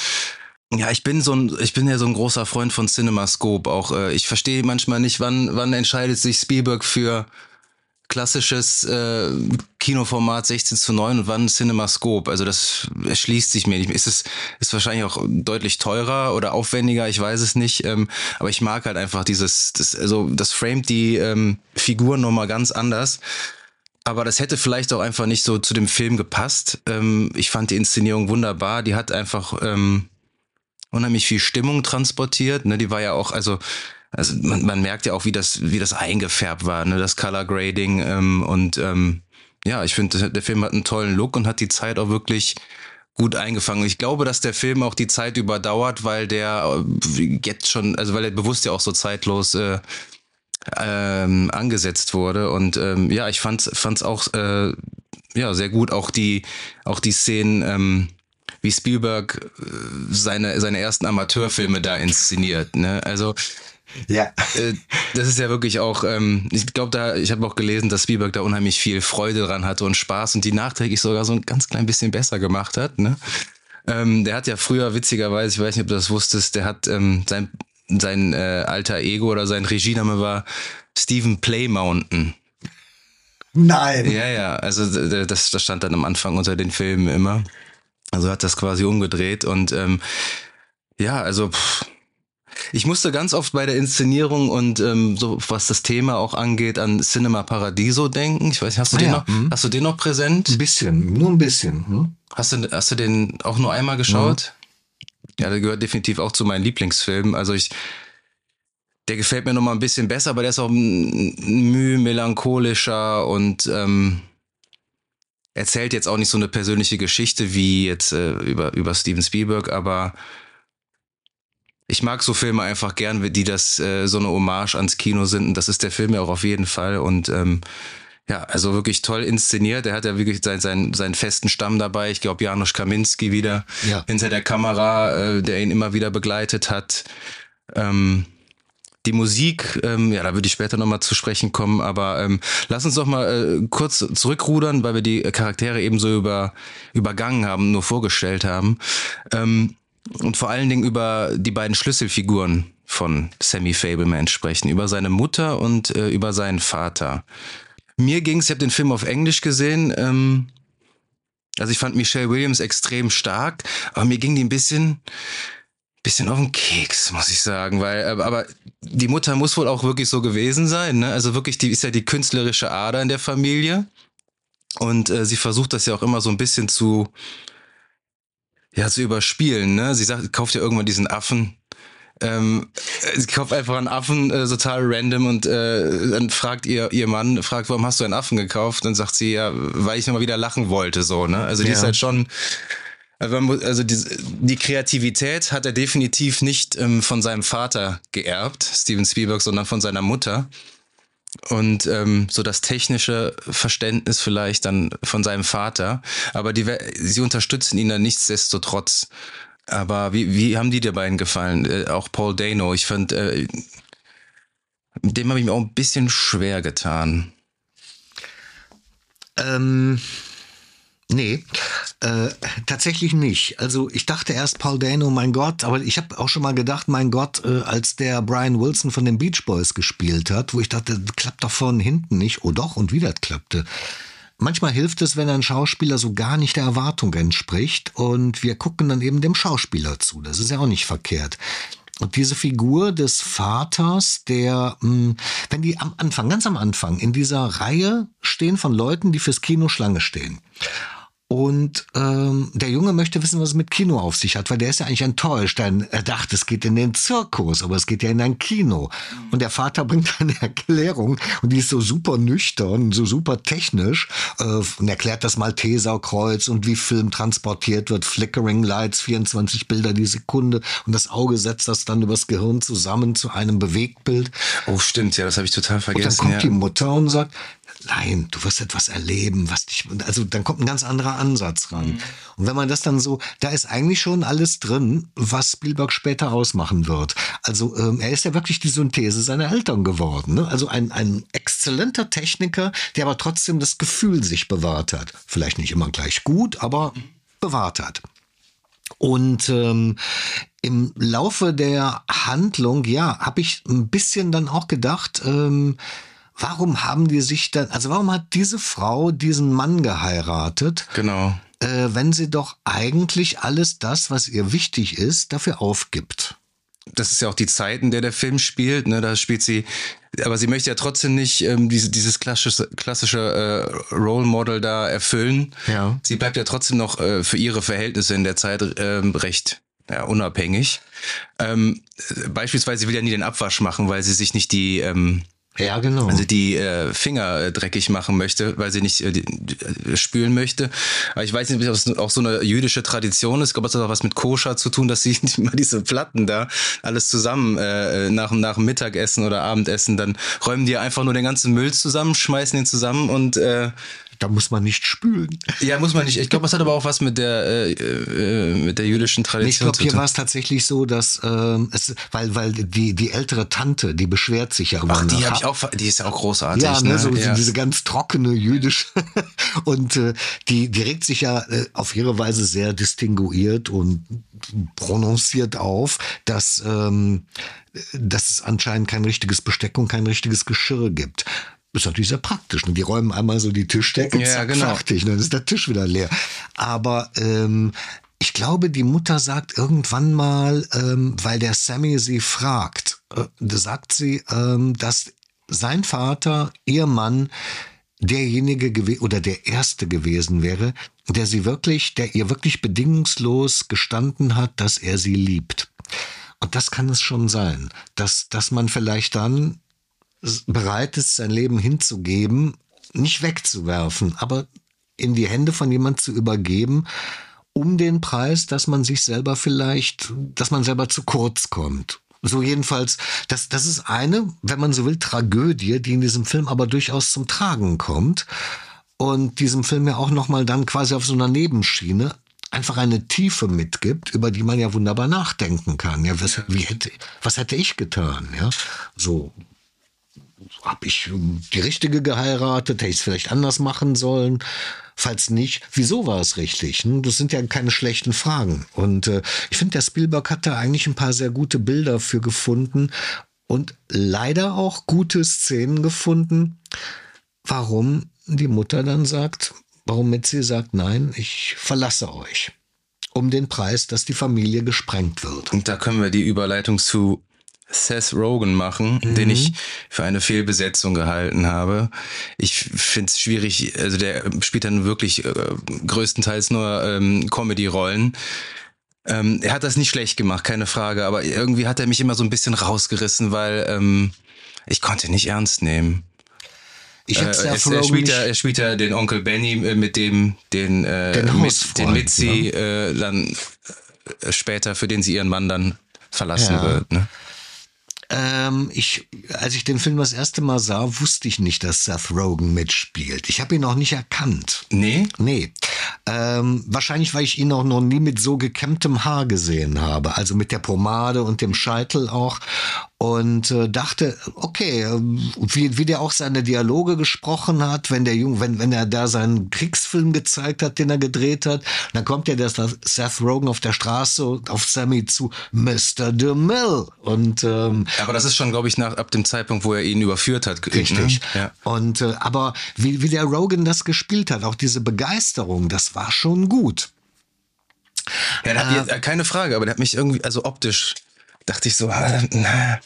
Ja, ich bin so ein, ich bin ja so ein großer Freund von CinemaScope. Auch äh, ich verstehe manchmal nicht, wann, wann entscheidet sich Spielberg für klassisches äh, Kinoformat 16 zu 9 und wann CinemaScope. Also das erschließt sich mir nicht. Ist es ist wahrscheinlich auch deutlich teurer oder aufwendiger, ich weiß es nicht. Ähm, aber ich mag halt einfach dieses, das, also das framet die ähm, Figuren nochmal ganz anders. Aber das hätte vielleicht auch einfach nicht so zu dem Film gepasst. Ähm, ich fand die Inszenierung wunderbar. Die hat einfach ähm, unheimlich viel Stimmung transportiert. Ne? Die war ja auch, also, also man, man merkt ja auch, wie das, wie das eingefärbt war, ne? das Color Grading. Ähm, und ähm, ja, ich finde, der Film hat einen tollen Look und hat die Zeit auch wirklich gut eingefangen. Ich glaube, dass der Film auch die Zeit überdauert, weil der äh, jetzt schon, also weil er bewusst ja auch so zeitlos äh, ähm, angesetzt wurde. Und ähm, ja, ich fand es auch äh, ja, sehr gut. Auch die, auch die Szenen, ähm, wie Spielberg äh, seine, seine ersten Amateurfilme da inszeniert. Ne? Also ja. Äh, das ist ja wirklich auch, ähm, ich glaube, da, ich habe auch gelesen, dass Spielberg da unheimlich viel Freude dran hatte und Spaß und die nachträglich sogar so ein ganz klein bisschen besser gemacht hat. Ne? Ähm, der hat ja früher, witzigerweise, ich weiß nicht, ob du das wusstest, der hat ähm, sein, sein äh, alter Ego oder sein Regiename war Stephen Play Mountain. Nein. Ja, ja, also das, das stand dann am Anfang unter den Filmen immer. Also hat das quasi umgedreht und ähm, ja, also pff, ich musste ganz oft bei der Inszenierung und ähm, so was das Thema auch angeht an Cinema Paradiso denken. Ich weiß nicht, hast du ah, den ja. noch, hm. hast du den noch präsent? Ein bisschen, nur ein bisschen. Hm? Hast du, hast du den auch nur einmal geschaut? Ja. ja, der gehört definitiv auch zu meinen Lieblingsfilmen. Also ich, der gefällt mir noch mal ein bisschen besser, aber der ist auch müh melancholischer und ähm, erzählt jetzt auch nicht so eine persönliche Geschichte wie jetzt äh, über, über Steven Spielberg, aber ich mag so Filme einfach gern, die das äh, so eine Hommage ans Kino sind. Und das ist der Film ja auch auf jeden Fall. Und ähm, ja, also wirklich toll inszeniert. Er hat ja wirklich seinen, seinen, seinen festen Stamm dabei. Ich glaube, Janusz Kaminski wieder ja. hinter der Kamera, äh, der ihn immer wieder begleitet hat. Ähm, die Musik, ähm, ja, da würde ich später nochmal zu sprechen kommen, aber ähm, lass uns doch mal äh, kurz zurückrudern, weil wir die Charaktere eben so über, übergangen haben, nur vorgestellt haben. Ähm, und vor allen Dingen über die beiden Schlüsselfiguren von Sammy Fableman sprechen, über seine Mutter und äh, über seinen Vater. Mir ging es, ich habe den Film auf Englisch gesehen, ähm, also ich fand Michelle Williams extrem stark, aber mir ging die ein bisschen, bisschen auf den Keks, muss ich sagen, weil, äh, aber die Mutter muss wohl auch wirklich so gewesen sein, ne? Also wirklich, die ist ja die künstlerische Ader in der Familie. Und äh, sie versucht das ja auch immer so ein bisschen zu, ja, zu überspielen, ne? Sie sagt, kauft ja irgendwann diesen Affen. Ähm, sie kauft einfach einen Affen äh, total random und äh, dann fragt ihr ihr Mann, fragt, warum hast du einen Affen gekauft? Dann sagt sie ja, weil ich nochmal wieder lachen wollte, so, ne? Also die ja. ist halt schon, also, also die, die, Kreativität hat er definitiv nicht ähm, von seinem Vater geerbt, Steven Spielberg, sondern von seiner Mutter und ähm, so das technische Verständnis vielleicht dann von seinem Vater. Aber die, sie unterstützen ihn dann nichtsdestotrotz. Aber wie, wie haben die dir beiden gefallen? Äh, auch Paul Dano. Ich fand, äh, dem habe ich mir auch ein bisschen schwer getan. Ähm, Nee, äh, tatsächlich nicht. Also ich dachte erst Paul Dano, mein Gott, aber ich habe auch schon mal gedacht, mein Gott, äh, als der Brian Wilson von den Beach Boys gespielt hat, wo ich dachte, klappt doch von hinten nicht. Oh doch, und wieder klappte. Manchmal hilft es, wenn ein Schauspieler so gar nicht der Erwartung entspricht und wir gucken dann eben dem Schauspieler zu. Das ist ja auch nicht verkehrt. Und diese Figur des Vaters, der, hm, wenn die am Anfang, ganz am Anfang, in dieser Reihe stehen von Leuten, die fürs Kino Schlange stehen. Und ähm, der Junge möchte wissen, was es mit Kino auf sich hat, weil der ist ja eigentlich enttäuscht. Denn er dachte, es geht in den Zirkus, aber es geht ja in ein Kino. Und der Vater bringt eine Erklärung und die ist so super nüchtern, so super technisch äh, und erklärt das Malteserkreuz und wie Film transportiert wird, Flickering Lights, 24 Bilder die Sekunde und das Auge setzt das dann übers Gehirn zusammen zu einem Bewegtbild. Oh, stimmt, ja, das habe ich total vergessen. Und dann kommt ja. die Mutter und sagt, nein, du wirst etwas erleben, was dich, also dann kommt ein ganz anderer Ansatz ran. Mhm. Und wenn man das dann so, da ist eigentlich schon alles drin, was Spielberg später ausmachen wird. Also ähm, er ist ja wirklich die Synthese seiner Eltern geworden. Ne? Also ein, ein exzellenter Techniker, der aber trotzdem das Gefühl sich bewahrt hat. Vielleicht nicht immer gleich gut, aber bewahrt hat. Und ähm, im Laufe der Handlung, ja, habe ich ein bisschen dann auch gedacht, ähm, warum haben die sich dann, also warum hat diese Frau diesen Mann geheiratet? Genau. Äh, wenn sie doch eigentlich alles das, was ihr wichtig ist, dafür aufgibt. Das ist ja auch die Zeit, in der der Film spielt. Ne? Da spielt sie, aber sie möchte ja trotzdem nicht ähm, diese, dieses klassische, klassische äh, Role Model da erfüllen. Ja. Sie bleibt ja trotzdem noch äh, für ihre Verhältnisse in der Zeit ähm, recht ja, unabhängig. Ähm, beispielsweise will ja nie den Abwasch machen, weil sie sich nicht die ähm, Ja, genau. Also die äh, Finger äh, dreckig machen möchte, weil sie nicht äh, die, äh, spülen möchte. Aber ich weiß nicht, ob es auch so eine jüdische Tradition ist. Ich glaube, es hat auch was mit Koscher zu tun, dass sie immer diese Platten da alles zusammen äh, nach, nach dem Mittagessen oder Abendessen, dann räumen die einfach nur den ganzen Müll zusammen, schmeißen ihn zusammen und äh, da muss man nicht spülen. Ja, muss man nicht. Ich glaube, es hat aber auch was mit der äh, äh, mit der jüdischen Tradition ich glaube, hier war es tatsächlich so, dass ähm, es, weil weil die die ältere Tante, die beschwert sich ja immer. Ach, die habe ich auch. Die ist ja auch großartig. Ja, ne, ne? so ja. diese ganz trockene jüdische und äh, die die regt sich ja äh, auf ihre Weise sehr distinguiert und prononciert auf, dass dass es anscheinend kein richtiges Besteck und kein richtiges Geschirr gibt ist natürlich sehr praktisch. Ne? Die räumen einmal so die Tischdecke, ja, zack, genau. fertig, ne? dann ist der Tisch wieder leer. Aber ähm, ich glaube, die Mutter sagt irgendwann mal, ähm, weil der Sammy sie fragt, äh, sagt sie, ähm, dass sein Vater, ihr Mann, derjenige gewesen oder der erste gewesen wäre, der sie wirklich, der ihr wirklich bedingungslos gestanden hat, dass er sie liebt. Und das kann es schon sein, dass, dass man vielleicht dann bereit ist, sein Leben hinzugeben, nicht wegzuwerfen, aber in die Hände von jemand zu übergeben, um den Preis, dass man sich selber vielleicht, dass man selber zu kurz kommt. So jedenfalls, das, das ist eine, wenn man so will, Tragödie, die in diesem Film aber durchaus zum Tragen kommt und diesem Film ja auch nochmal dann quasi auf so einer Nebenschiene einfach eine Tiefe mitgibt, über die man ja wunderbar nachdenken kann. Ja, was, hätte, was hätte ich getan? Ja, so habe ich die richtige geheiratet? Hätte ich es vielleicht anders machen sollen? Falls nicht, wieso war es richtig? Das sind ja keine schlechten Fragen. Und äh, ich finde, der Spielberg hat da eigentlich ein paar sehr gute Bilder für gefunden und leider auch gute Szenen gefunden, warum die Mutter dann sagt, warum Mitzi sagt, nein, ich verlasse euch. Um den Preis, dass die Familie gesprengt wird. Und da können wir die Überleitung zu Seth Rogen machen, mhm. den ich für eine Fehlbesetzung gehalten habe. Ich finde es schwierig, also der spielt dann wirklich äh, größtenteils nur ähm, Comedy-Rollen. Ähm, er hat das nicht schlecht gemacht, keine Frage, aber irgendwie hat er mich immer so ein bisschen rausgerissen, weil ähm, ich konnte nicht ernst nehmen. Ich äh, es, er, spielt ja, er spielt ja den Onkel Benny, äh, mit dem den, äh, den, mit, den Mitzi ne? äh, dann äh, später, für den sie ihren Mann dann verlassen ja. wird. Ne? Ähm, ich, als ich den Film das erste Mal sah, wusste ich nicht, dass Seth Rogen mitspielt. Ich habe ihn auch nicht erkannt. Nee? Nee. Ähm, wahrscheinlich, weil ich ihn auch noch nie mit so gekämmtem Haar gesehen habe. Also mit der Pomade und dem Scheitel auch und äh, dachte, okay, äh, wie, wie der auch seine Dialoge gesprochen hat, wenn der Jung, wenn, wenn er da seinen Kriegsfilm gezeigt hat, den er gedreht hat, dann kommt ja der Seth Rogen auf der Straße auf Sammy zu, Mr. DeMille. Und ähm, aber das ist schon, glaube ich, nach ab dem Zeitpunkt, wo er ihn überführt hat. Richtig. Ne? Ja. Und äh, aber wie, wie der Rogan das gespielt hat, auch diese Begeisterung, das war schon gut. Ja, hat, äh, keine Frage, aber der hat mich irgendwie, also optisch dachte ich so, ah, na.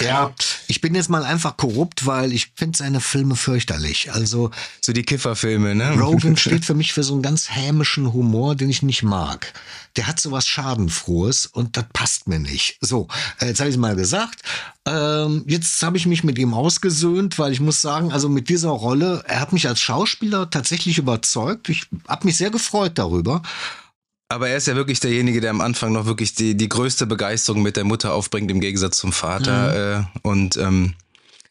Ja, ich bin jetzt mal einfach korrupt, weil ich finde seine Filme fürchterlich. Also so die Kifferfilme, ne? Rogan steht für mich für so einen ganz hämischen Humor, den ich nicht mag. Der hat so was Schadenfrohes und das passt mir nicht. So, jetzt habe ich mal gesagt. Ähm, jetzt habe ich mich mit ihm ausgesöhnt, weil ich muss sagen, also mit dieser Rolle, er hat mich als Schauspieler tatsächlich überzeugt. Ich habe mich sehr gefreut darüber. Aber er ist ja wirklich derjenige, der am Anfang noch wirklich die, die größte Begeisterung mit der Mutter aufbringt, im Gegensatz zum Vater. Mhm. Äh, und ähm,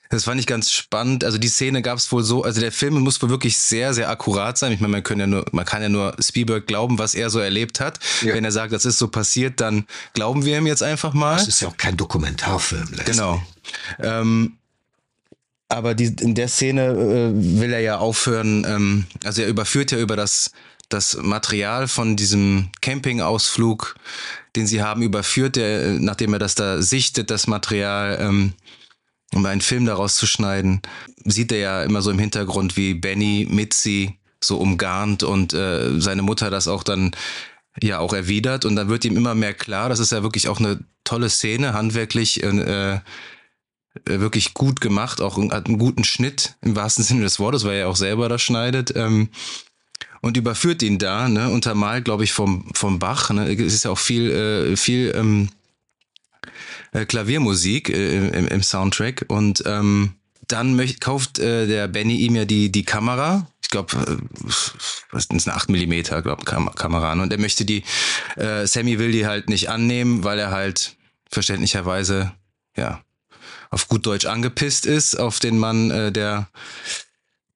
das fand ich ganz spannend. Also die Szene gab es wohl so, also der Film muss wohl wirklich sehr, sehr akkurat sein. Ich meine, man kann ja nur, man kann ja nur Spielberg glauben, was er so erlebt hat. Ja. Wenn er sagt, das ist so passiert, dann glauben wir ihm jetzt einfach mal. Das ist ja auch kein Dokumentarfilm. Genau. Ähm, aber die, in der Szene äh, will er ja aufhören, ähm, also er überführt ja über das das Material von diesem Campingausflug, den sie haben, überführt, der, nachdem er das da sichtet, das Material, ähm, um einen Film daraus zu schneiden, sieht er ja immer so im Hintergrund, wie Benny Mitzi so umgarnt und äh, seine Mutter das auch dann ja auch erwidert und dann wird ihm immer mehr klar, das ist ja wirklich auch eine tolle Szene, handwerklich äh, wirklich gut gemacht, auch hat einen guten Schnitt im wahrsten Sinne des Wortes, weil er auch selber das schneidet. Ähm, und überführt ihn da, ne, untermalt, glaube ich, vom, vom Bach. Ne? Es ist ja auch viel, äh, viel ähm, äh, Klaviermusik äh, im, im Soundtrack und ähm, dann möcht, kauft äh, der Benny ihm ja die, die Kamera. Ich glaube, äh, was ist eine 8 mm, glaube Kam Kamera. Und er möchte die, äh, Sammy will die halt nicht annehmen, weil er halt verständlicherweise, ja, auf gut Deutsch angepisst ist auf den Mann, äh, der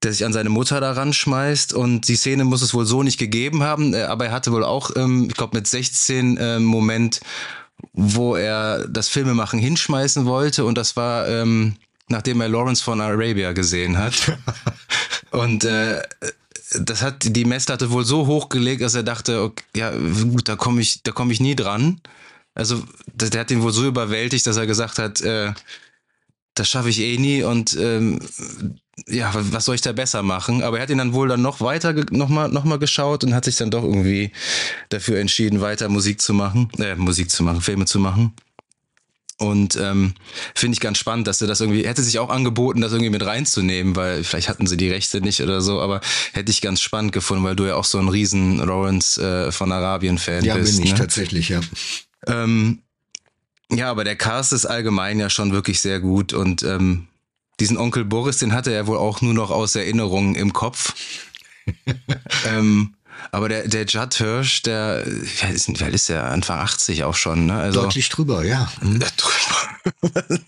der sich an seine Mutter daran schmeißt und die Szene muss es wohl so nicht gegeben haben, äh, aber er hatte wohl auch, ähm, ich glaube mit 16 äh, Moment, wo er das Filmemachen hinschmeißen wollte und das war ähm, nachdem er Lawrence von Arabia gesehen hat. und äh, das hat die Messlatte wohl so hochgelegt, dass er dachte, okay, ja gut, da komme ich, da komme ich nie dran. Also der, der hat ihn wohl so überwältigt, dass er gesagt hat, äh, das schaffe ich eh nie und ähm, ja, was soll ich da besser machen? Aber er hat ihn dann wohl dann noch weiter nochmal noch mal geschaut und hat sich dann doch irgendwie dafür entschieden, weiter Musik zu machen, äh, Musik zu machen, Filme zu machen. Und ähm, finde ich ganz spannend, dass er das irgendwie, hätte sich auch angeboten, das irgendwie mit reinzunehmen, weil vielleicht hatten sie die Rechte nicht oder so, aber hätte ich ganz spannend gefunden, weil du ja auch so ein riesen Lawrence äh, von Arabien-Fan ja, bist. Ja, bin ich ne? tatsächlich, ja. Ähm, ja, aber der Cast ist allgemein ja schon wirklich sehr gut und ähm, diesen Onkel Boris, den hatte er wohl auch nur noch aus Erinnerungen im Kopf. ähm, aber der, der Judd Hirsch, der, alt ist, alt ist der? Anfang 80 auch schon, ne? Also, Deutlich drüber, ja. Drüber.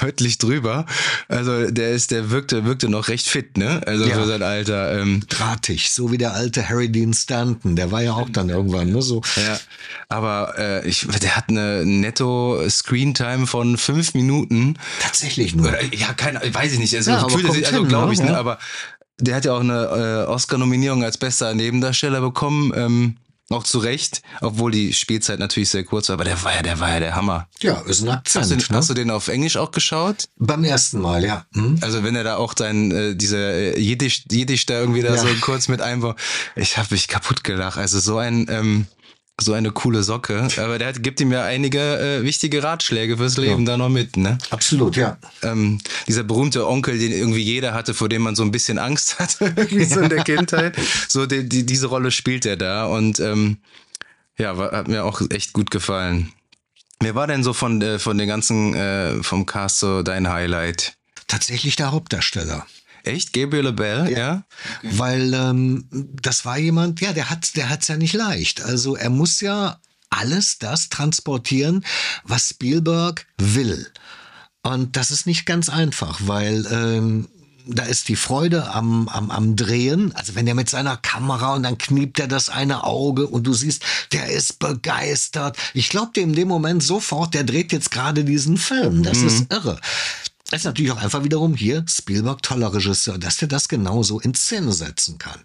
Deutlich drüber. Also der ist, der wirkte, wirkte noch recht fit, ne? Also ja. für sein Alter. Ähm. Drahtig, so wie der alte Harry Dean Stanton. Der war ja auch dann irgendwann, ne? So. Ja. Aber äh, ich, der hat eine Netto-Screentime von fünf Minuten. Tatsächlich nur. Ja, keine, weiß ich nicht. Also, ja, also glaube ich, ne? Ja. Aber der hat ja auch eine äh, Oscar-Nominierung als bester Nebendarsteller bekommen. Ähm, auch zu Recht, obwohl die Spielzeit natürlich sehr kurz war, aber der war ja, der war ja der Hammer. Ja, ist ein Akzent. Hast du, ne? hast du den auf Englisch auch geschaut? Beim ersten Mal, ja. Hm? Also wenn er da auch dann äh, diese äh, Jiddisch, Jiddisch da irgendwie da ja. so kurz mit einbaut, ich habe mich kaputt gelacht. Also so ein ähm, so eine coole Socke. Aber der hat, gibt ihm ja einige äh, wichtige Ratschläge fürs Leben ja. da noch mit, ne? Absolut, ja. Ähm, dieser berühmte Onkel, den irgendwie jeder hatte, vor dem man so ein bisschen Angst hatte, irgendwie so in der Kindheit. So die, die, diese Rolle spielt er da und ähm, ja, war, hat mir auch echt gut gefallen. Wer war denn so von, äh, von den ganzen, äh, vom Cast so dein Highlight? Tatsächlich der Hauptdarsteller. Echt? Gabriel Bell, ja? ja? Okay. Weil ähm, das war jemand, ja, der hat der hat's ja nicht leicht. Also er muss ja alles das transportieren, was Spielberg will. Und das ist nicht ganz einfach, weil ähm, da ist die Freude am, am, am Drehen. Also wenn er mit seiner Kamera und dann kniept er das eine Auge und du siehst, der ist begeistert. Ich glaube in dem Moment sofort, der dreht jetzt gerade diesen Film. Das mhm. ist irre. Das ist natürlich auch einfach wiederum hier Spielberg, toller Regisseur, dass der das genauso in Szene setzen kann.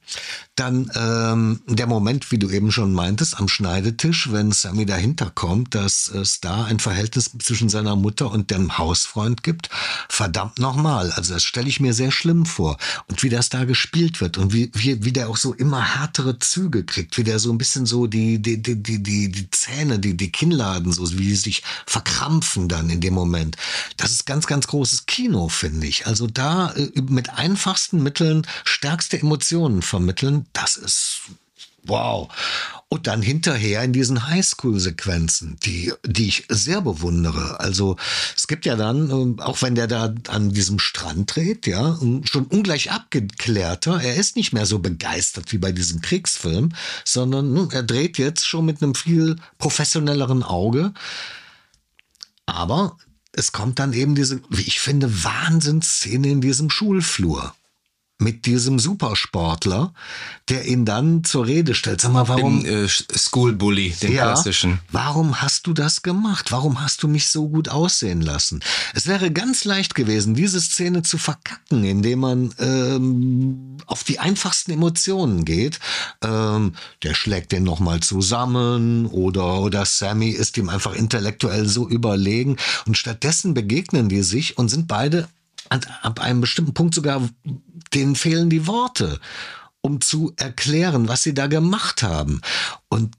Dann ähm, der Moment, wie du eben schon meintest, am Schneidetisch, wenn Sammy dahinter kommt, dass es da ein Verhältnis zwischen seiner Mutter und dem Hausfreund gibt. Verdammt nochmal. Also das stelle ich mir sehr schlimm vor. Und wie das da gespielt wird und wie, wie, wie der auch so immer härtere Züge kriegt, wie der so ein bisschen so die, die, die, die, die, die Zähne, die, die Kinnladen, so wie die sich verkrampfen dann in dem Moment. Das ist ganz, ganz großes Kino, finde ich. Also da äh, mit einfachsten Mitteln stärkste Emotionen vermitteln das ist wow. Und dann hinterher in diesen Highschool-Sequenzen, die, die ich sehr bewundere. Also es gibt ja dann, ähm, auch wenn der da an diesem Strand dreht, ja, schon ungleich abgeklärter. Er ist nicht mehr so begeistert wie bei diesem Kriegsfilm, sondern hm, er dreht jetzt schon mit einem viel professionelleren Auge. Aber es kommt dann eben diese, wie ich finde, Wahnsinnsszene in diesem Schulflur mit diesem Supersportler, der ihn dann zur Rede stellt. Sag mal, warum? Den äh, School Bully, den ja, klassischen. Warum hast du das gemacht? Warum hast du mich so gut aussehen lassen? Es wäre ganz leicht gewesen, diese Szene zu verkacken, indem man ähm, auf die einfachsten Emotionen geht. Ähm, der schlägt den nochmal zusammen oder, oder Sammy ist ihm einfach intellektuell so überlegen und stattdessen begegnen die sich und sind beide ab einem bestimmten Punkt sogar, denen fehlen die Worte, um zu erklären, was sie da gemacht haben. Und,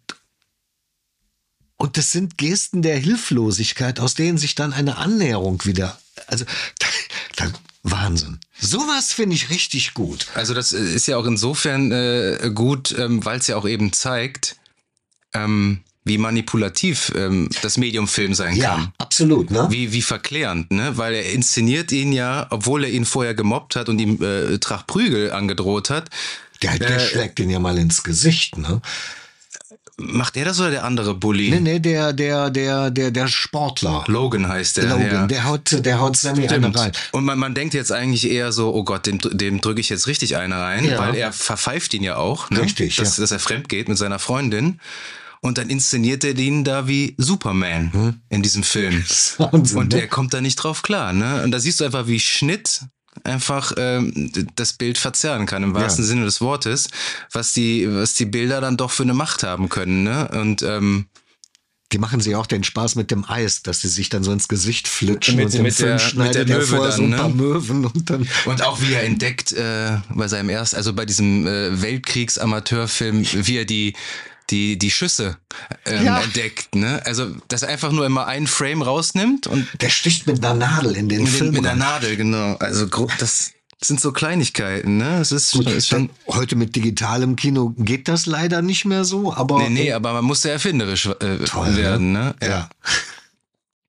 und das sind Gesten der Hilflosigkeit, aus denen sich dann eine Annäherung wieder, also, da, da, Wahnsinn. Sowas finde ich richtig gut. Also das ist ja auch insofern äh, gut, ähm, weil es ja auch eben zeigt, ähm, wie manipulativ ähm, das Medium Film sein Ja, kann. absolut, ne? Wie, wie verklärend, ne? Weil er inszeniert ihn ja, obwohl er ihn vorher gemobbt hat und ihm äh, Trach Prügel angedroht hat. Der, der Äh, schlägt ihn ja mal ins Gesicht, ne? Macht er das oder der andere Bully? Nee, nee, der, der, der, der, der Sportler. Logan heißt der. Logan, ja. der haut, der haut Sammy eine rein. Und man, man denkt jetzt eigentlich eher so, oh Gott, dem, dem drücke ich jetzt richtig eine rein, Ja. weil er verpfeift ihn ja auch, ne? Richtig, dass, ja. dass er fremd geht mit seiner Freundin. Und dann inszeniert er den da wie Superman in diesem Film. Hm? Wahnsinn, Und ne? der kommt da nicht drauf klar. Ne? Und da siehst du einfach, wie Schnitt einfach ähm, das Bild verzerren kann, im wahrsten Ja. Sinne des Wortes, was die, was die Bilder dann doch für eine Macht haben können. Ne? Und ähm, Die machen sich auch den Spaß mit dem Eis, dass sie sich dann so ins Gesicht flitschen Mit- und im mit Film der- schneidet mit der er Möwe vorher so dann, ein paar ne? Möwen und dann. Und auch wie er entdeckt äh, bei seinem ersten, also bei diesem äh, Weltkriegs-Amateurfilm, wie er die die die Schüsse ähm, Ja. entdeckt, ne? Also dass er einfach nur immer einen Frame rausnimmt und Der sticht mit einer Nadel in den mit, Film. den, mit der rein. Nadel, genau. Also gro- das sind so Kleinigkeiten, ne? Es ist, Gut, ist schon heute mit digitalem Kino geht das leider nicht mehr so, aber. Nee, nee, aber man muss sehr erfinderisch äh, Toll, ne? werden, ne? Ja. Ja,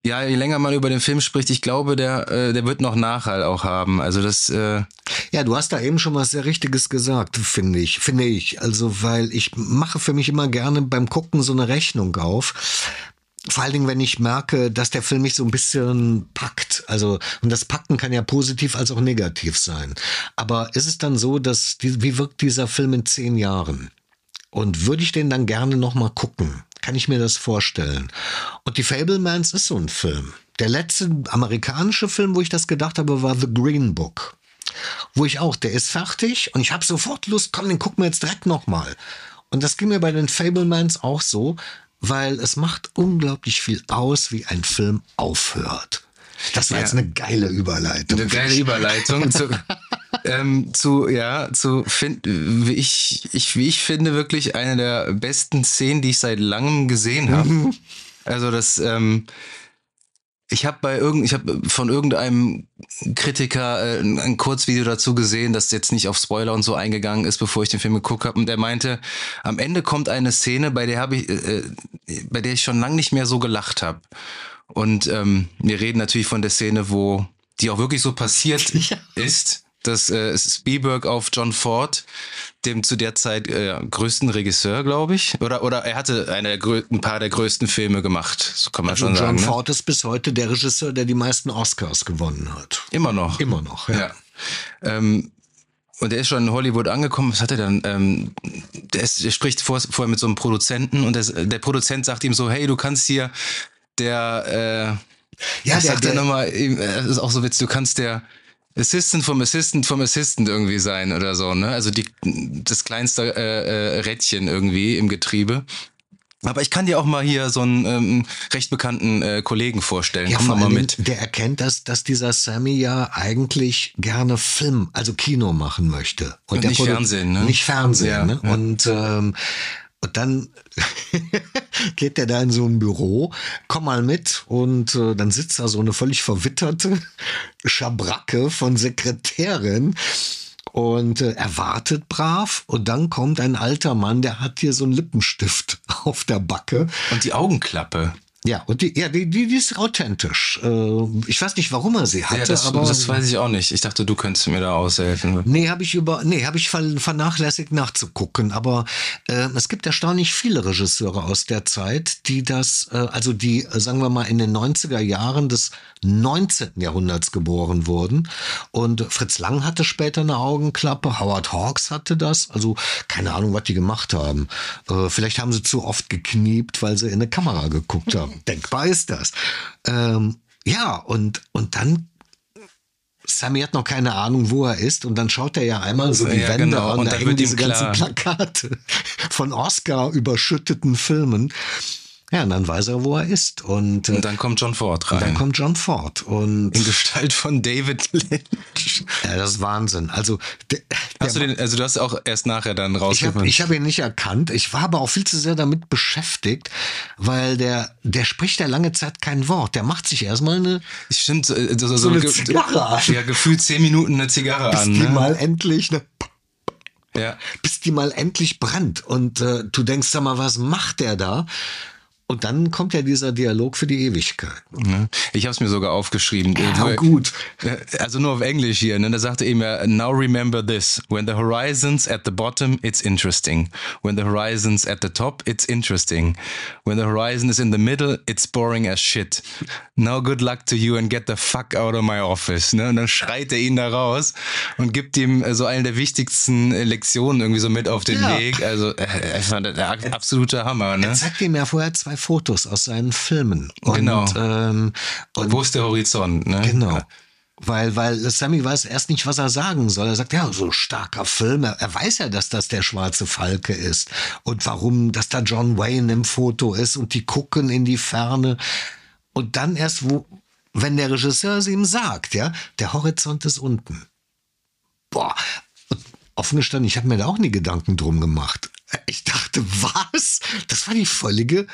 je länger man über den Film spricht, ich glaube, der, äh, der wird noch Nachhall auch haben. Also das, äh, Ja, du hast da eben schon was sehr Richtiges gesagt, finde ich, finde ich. Also, weil ich mache für mich immer gerne beim Gucken so eine Rechnung auf. Vor allen Dingen, wenn ich merke, dass der Film mich so ein bisschen packt. Also, und das Packen kann ja positiv als auch negativ sein. Aber ist es dann so, dass, wie wirkt dieser Film in zehn Jahren? Und würde ich den dann gerne noch mal gucken? Kann ich mir das vorstellen? Und die Fablemans ist so ein Film. Der letzte amerikanische Film, wo ich das gedacht habe, war The Green Book. Wo ich auch, der ist fertig und ich habe sofort Lust, komm, den gucken wir jetzt direkt noch mal. Und das ging mir bei den Fablemans auch so, weil es macht unglaublich viel aus, wie ein Film aufhört. Das war Ja. jetzt eine geile Überleitung. eine geile Überleitung zu, ähm, zu, ja, zu, find, wie ich, ich, wie ich finde, wirklich eine der besten Szenen, die ich seit langem gesehen habe. Also das, ähm, ich habe bei irgend, ich habe von irgendeinem Kritiker äh, ein, ein Kurzvideo dazu gesehen, das jetzt nicht auf Spoiler und so eingegangen ist, bevor ich den Film geguckt habe. Und der meinte, am Ende kommt eine Szene, bei der habe ich, äh, äh, bei der ich schon lange nicht mehr so gelacht habe. Und ähm, wir reden natürlich von der Szene, wo die auch wirklich so passiert Ja. ist, dass äh, Spielberg auf John Ford, dem zu der Zeit äh, größten Regisseur, glaube ich, oder oder er hatte eine ein paar der größten Filme gemacht, so kann man Also schon John sagen. Ne? Ford ist bis heute der Regisseur, der die meisten Oscars gewonnen hat. Immer noch. Immer noch, ja. Ja. Ähm, und er ist schon in Hollywood angekommen. Was hat er dann? Ähm, der, ist, der spricht vor, vorher mit so einem Produzenten und der, der Produzent sagt ihm so: Hey, du kannst hier der. Äh, Ja, der- sagt er der- nochmal? Äh, Das ist auch so witzig. Du kannst der Assistant vom Assistant vom Assistant irgendwie sein oder so. Ne? Also die, das kleinste äh, äh, Rädchen irgendwie im Getriebe. Aber ich kann dir auch mal hier so einen ähm, recht bekannten äh, Kollegen vorstellen. Ja, Komm vor mal mit. Der erkennt, dass, dass dieser Sammy ja eigentlich gerne Film, also Kino machen möchte. Und der nicht Produ- Fernsehen, ne? Nicht Fernsehen, Ja, ne? ja. Und, ähm, und dann geht der da in so ein Büro, komm mal mit. Und äh, dann sitzt da so eine völlig verwitterte Schabracke von Sekretärin. Und äh, er wartet brav. Und dann kommt ein alter Mann, der hat hier so einen Lippenstift auf der Backe. Und die Augenklappe. Ja, und die, ja, die, die, die ist authentisch. Äh, ich weiß nicht, warum er sie hatte, Ja, das, aber. das weiß ich auch nicht. Ich dachte, du könntest mir da aushelfen. Nee, habe ich über, nee, habe ich ver- vernachlässigt nachzugucken. Aber äh, es gibt erstaunlich viele Regisseure aus der Zeit, die das, äh, also die, äh, sagen wir mal, in den 90er Jahren des 19. Jahrhunderts geboren wurden. Und Fritz Lang hatte später eine Augenklappe, Howard Hawks hatte das. Also keine Ahnung, was die gemacht haben. Äh, vielleicht haben sie zu oft gekniept, weil sie in eine Kamera geguckt haben. Denkbar ist das. Ähm, ja, und, und dann Sammy hat noch keine Ahnung, wo er ist und dann schaut er ja einmal so die Ja, Wände genau. an, Und da hängen diese ganzen. Plakate von Oscar überschütteten Filmen. Ja, und dann weiß er, wo er ist und, äh, Und dann kommt John Ford rein. dann kommt John Ford und in Gestalt von David Lynch. ja, das ist Wahnsinn. Also der, Hast du der, den, also du hast auch erst nachher dann ich habe rausgefunden. ich hab ihn nicht erkannt. Ich war aber auch viel zu sehr damit beschäftigt, weil der, der spricht ja lange Zeit kein Wort. Der macht sich erstmal eine, Stimmt, so, so, so, eine ge- Zigarre an. Ja, gefühlt zehn Minuten eine Zigarre bis an. die Ne? mal endlich eine Ja. bis die mal endlich brennt und äh, du denkst sag mal, was macht der da? Und dann kommt ja dieser Dialog für die Ewigkeit. Ja. Ich habe es mir sogar aufgeschrieben. Ja, gut. Also nur auf Englisch hier. Ne? Da sagte eben ja, now remember this. When the horizon's at the bottom, it's interesting. When the horizon's at the top, it's interesting. When the horizon is in the middle, it's boring as shit. Now good luck to you and get the fuck out of my office. Ne? Und dann schreit er ihn da raus und gibt ihm so eine der wichtigsten Lektionen irgendwie so mit auf den ja. Weg. Also äh, der absolute Hammer. Ne? Er zeigt ihm ja vorher zwei Fotos aus seinen Filmen. Und, genau. Ähm, und wo ist der Horizont? Ne? Genau. Weil, weil Sammy weiß erst nicht, was er sagen soll. Er sagt, ja, so starker Film. Er, er, weiß ja, dass das der schwarze Falke ist. Und warum, dass da John Wayne im Foto ist und die gucken in die Ferne. Und dann erst, wo, wenn der Regisseur es ihm sagt, ja, der Horizont ist unten. Boah, offen gestanden, ich habe mir da auch nie Gedanken drum gemacht. Ich dachte, was? Das war die völlige,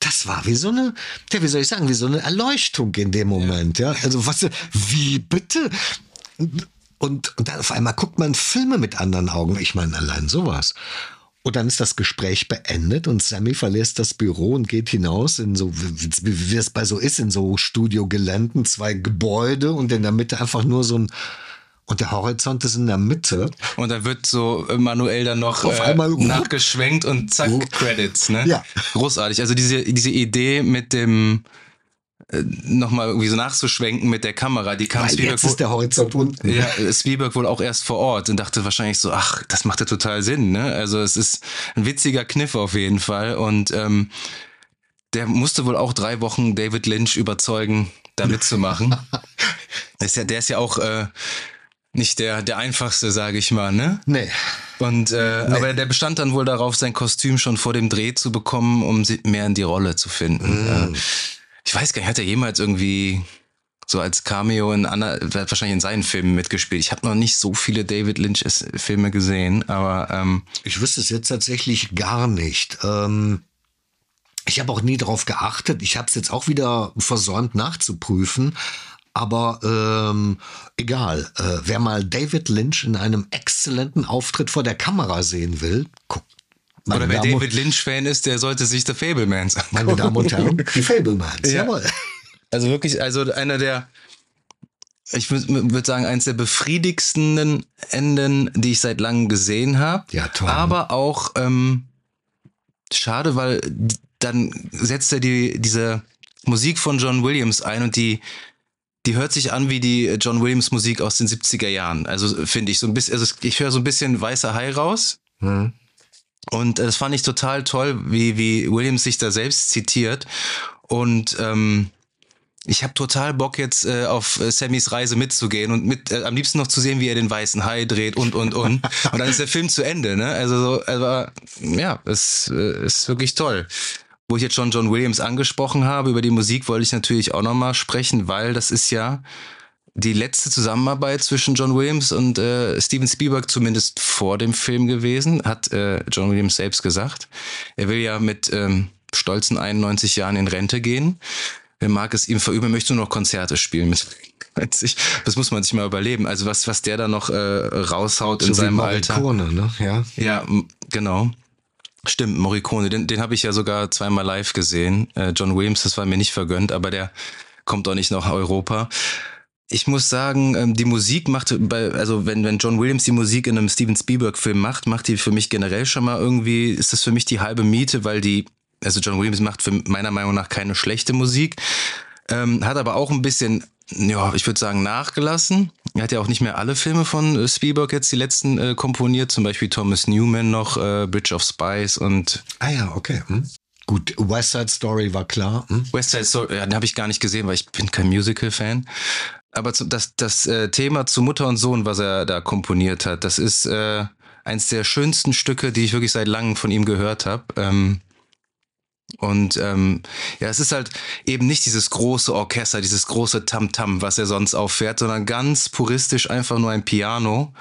das war wie so eine, ja, wie soll ich sagen, wie so eine Erleuchtung in dem Moment, ja. Also was, wie bitte? Und, und dann auf einmal guckt man Filme mit anderen Augen. Ich meine, allein sowas. Und dann ist das Gespräch beendet und Sammy verlässt das Büro und geht hinaus in so, wie, wie es bei so ist, in so Studiogeländen, zwei Gebäude und in der Mitte einfach nur so ein und der Horizont ist in der Mitte. Und da wird so manuell dann noch Auf äh, einmal nachgeschwenkt und zack, Credits, ne? Ja. Großartig. Also diese, diese Idee mit dem äh, nochmal irgendwie so nachzuschwenken mit der Kamera, die kam Weil Spielberg jetzt ist der Horizont unten. Ja, Spielberg wohl auch erst vor Ort und dachte wahrscheinlich so, ach, das macht ja total Sinn, ne? Also es ist ein witziger Kniff auf jeden Fall und ähm, der musste wohl auch drei Wochen David Lynch überzeugen, da mitzumachen. ist ja, der ist ja auch äh, nicht der, der einfachste, sage ich mal, ne? Nee. Und äh, nee. aber der bestand dann wohl darauf, sein Kostüm schon vor dem Dreh zu bekommen, um mehr in die Rolle zu finden. Mm. Ich weiß gar nicht, hat er jemals irgendwie so als Cameo in Anna, wahrscheinlich in seinen Filmen mitgespielt. Ich habe noch nicht so viele David Lynch Filme gesehen, aber ähm, ich wüsste es jetzt tatsächlich gar nicht. Ähm, ich habe auch nie darauf geachtet. Ich habe es jetzt auch wieder versäumt nachzuprüfen. Aber ähm, egal, äh, wer mal David Lynch in einem exzellenten Auftritt vor der Kamera sehen will, guckt. Oder wer David Lynch-Fan ist, der sollte sich The Fablemans angucken. Meine Damen und Herren, die Fablemans, ja. jawohl. Also wirklich, also einer der, ich würde sagen, eins der befriedigsten Enden, die ich seit langem gesehen habe. Ja, toll. Aber auch ähm, schade, weil dann setzt er die, diese Musik von John Williams ein und die die hört sich an wie die John Williams Musik aus den 70er Jahren. Also finde ich so ein bisschen, also ich höre so ein bisschen weißer Hai raus. Mhm. Und äh, das fand ich total toll, wie, wie Williams sich da selbst zitiert. Und ähm, ich habe total Bock jetzt äh, auf äh, Sammys Reise mitzugehen und mit äh, am liebsten noch zu sehen, wie er den weißen Hai dreht und und und. und dann ist der Film zu Ende, ne? Also so, also, ja, es äh, ist wirklich toll wo ich jetzt schon John Williams angesprochen habe, über die Musik wollte ich natürlich auch nochmal sprechen, weil das ist ja die letzte Zusammenarbeit zwischen John Williams und äh, Steven Spielberg zumindest vor dem Film gewesen, hat äh, John Williams selbst gesagt. Er will ja mit ähm, stolzen 91 Jahren in Rente gehen. Wer mag es ihm verüben, er möchte nur noch Konzerte spielen mit das muss man sich mal überleben. Also was, was der da noch äh, raushaut so in seinem Alter. Ne? Ja. ja, genau. Stimmt, Morricone, den, den habe ich ja sogar zweimal live gesehen. Äh, John Williams, das war mir nicht vergönnt, aber der kommt auch nicht nach Europa. Ich muss sagen, ähm, die Musik macht bei, also wenn, wenn John Williams die Musik in einem Steven Spielberg-Film macht, macht die für mich generell schon mal irgendwie, ist das für mich die halbe Miete, weil die, also John Williams macht für meiner Meinung nach keine schlechte Musik, ähm, hat aber auch ein bisschen ja, ich würde sagen, nachgelassen. Er hat ja auch nicht mehr alle Filme von äh, Spielberg jetzt die letzten äh, komponiert, zum Beispiel Thomas Newman noch, äh, Bridge of Spies und. Ah ja, okay. Hm. Gut, West Side Story war klar. Hm? West Side Story, ja, den habe ich gar nicht gesehen, weil ich bin kein Musical-Fan. Aber das, das äh, Thema zu Mutter und Sohn, was er da komponiert hat, das ist äh, eins der schönsten Stücke, die ich wirklich seit langem von ihm gehört habe. Ähm, und ähm, ja, es ist halt eben nicht dieses große Orchester, dieses große Tamtam, -Tam, was er sonst auffährt, sondern ganz puristisch einfach nur ein Piano.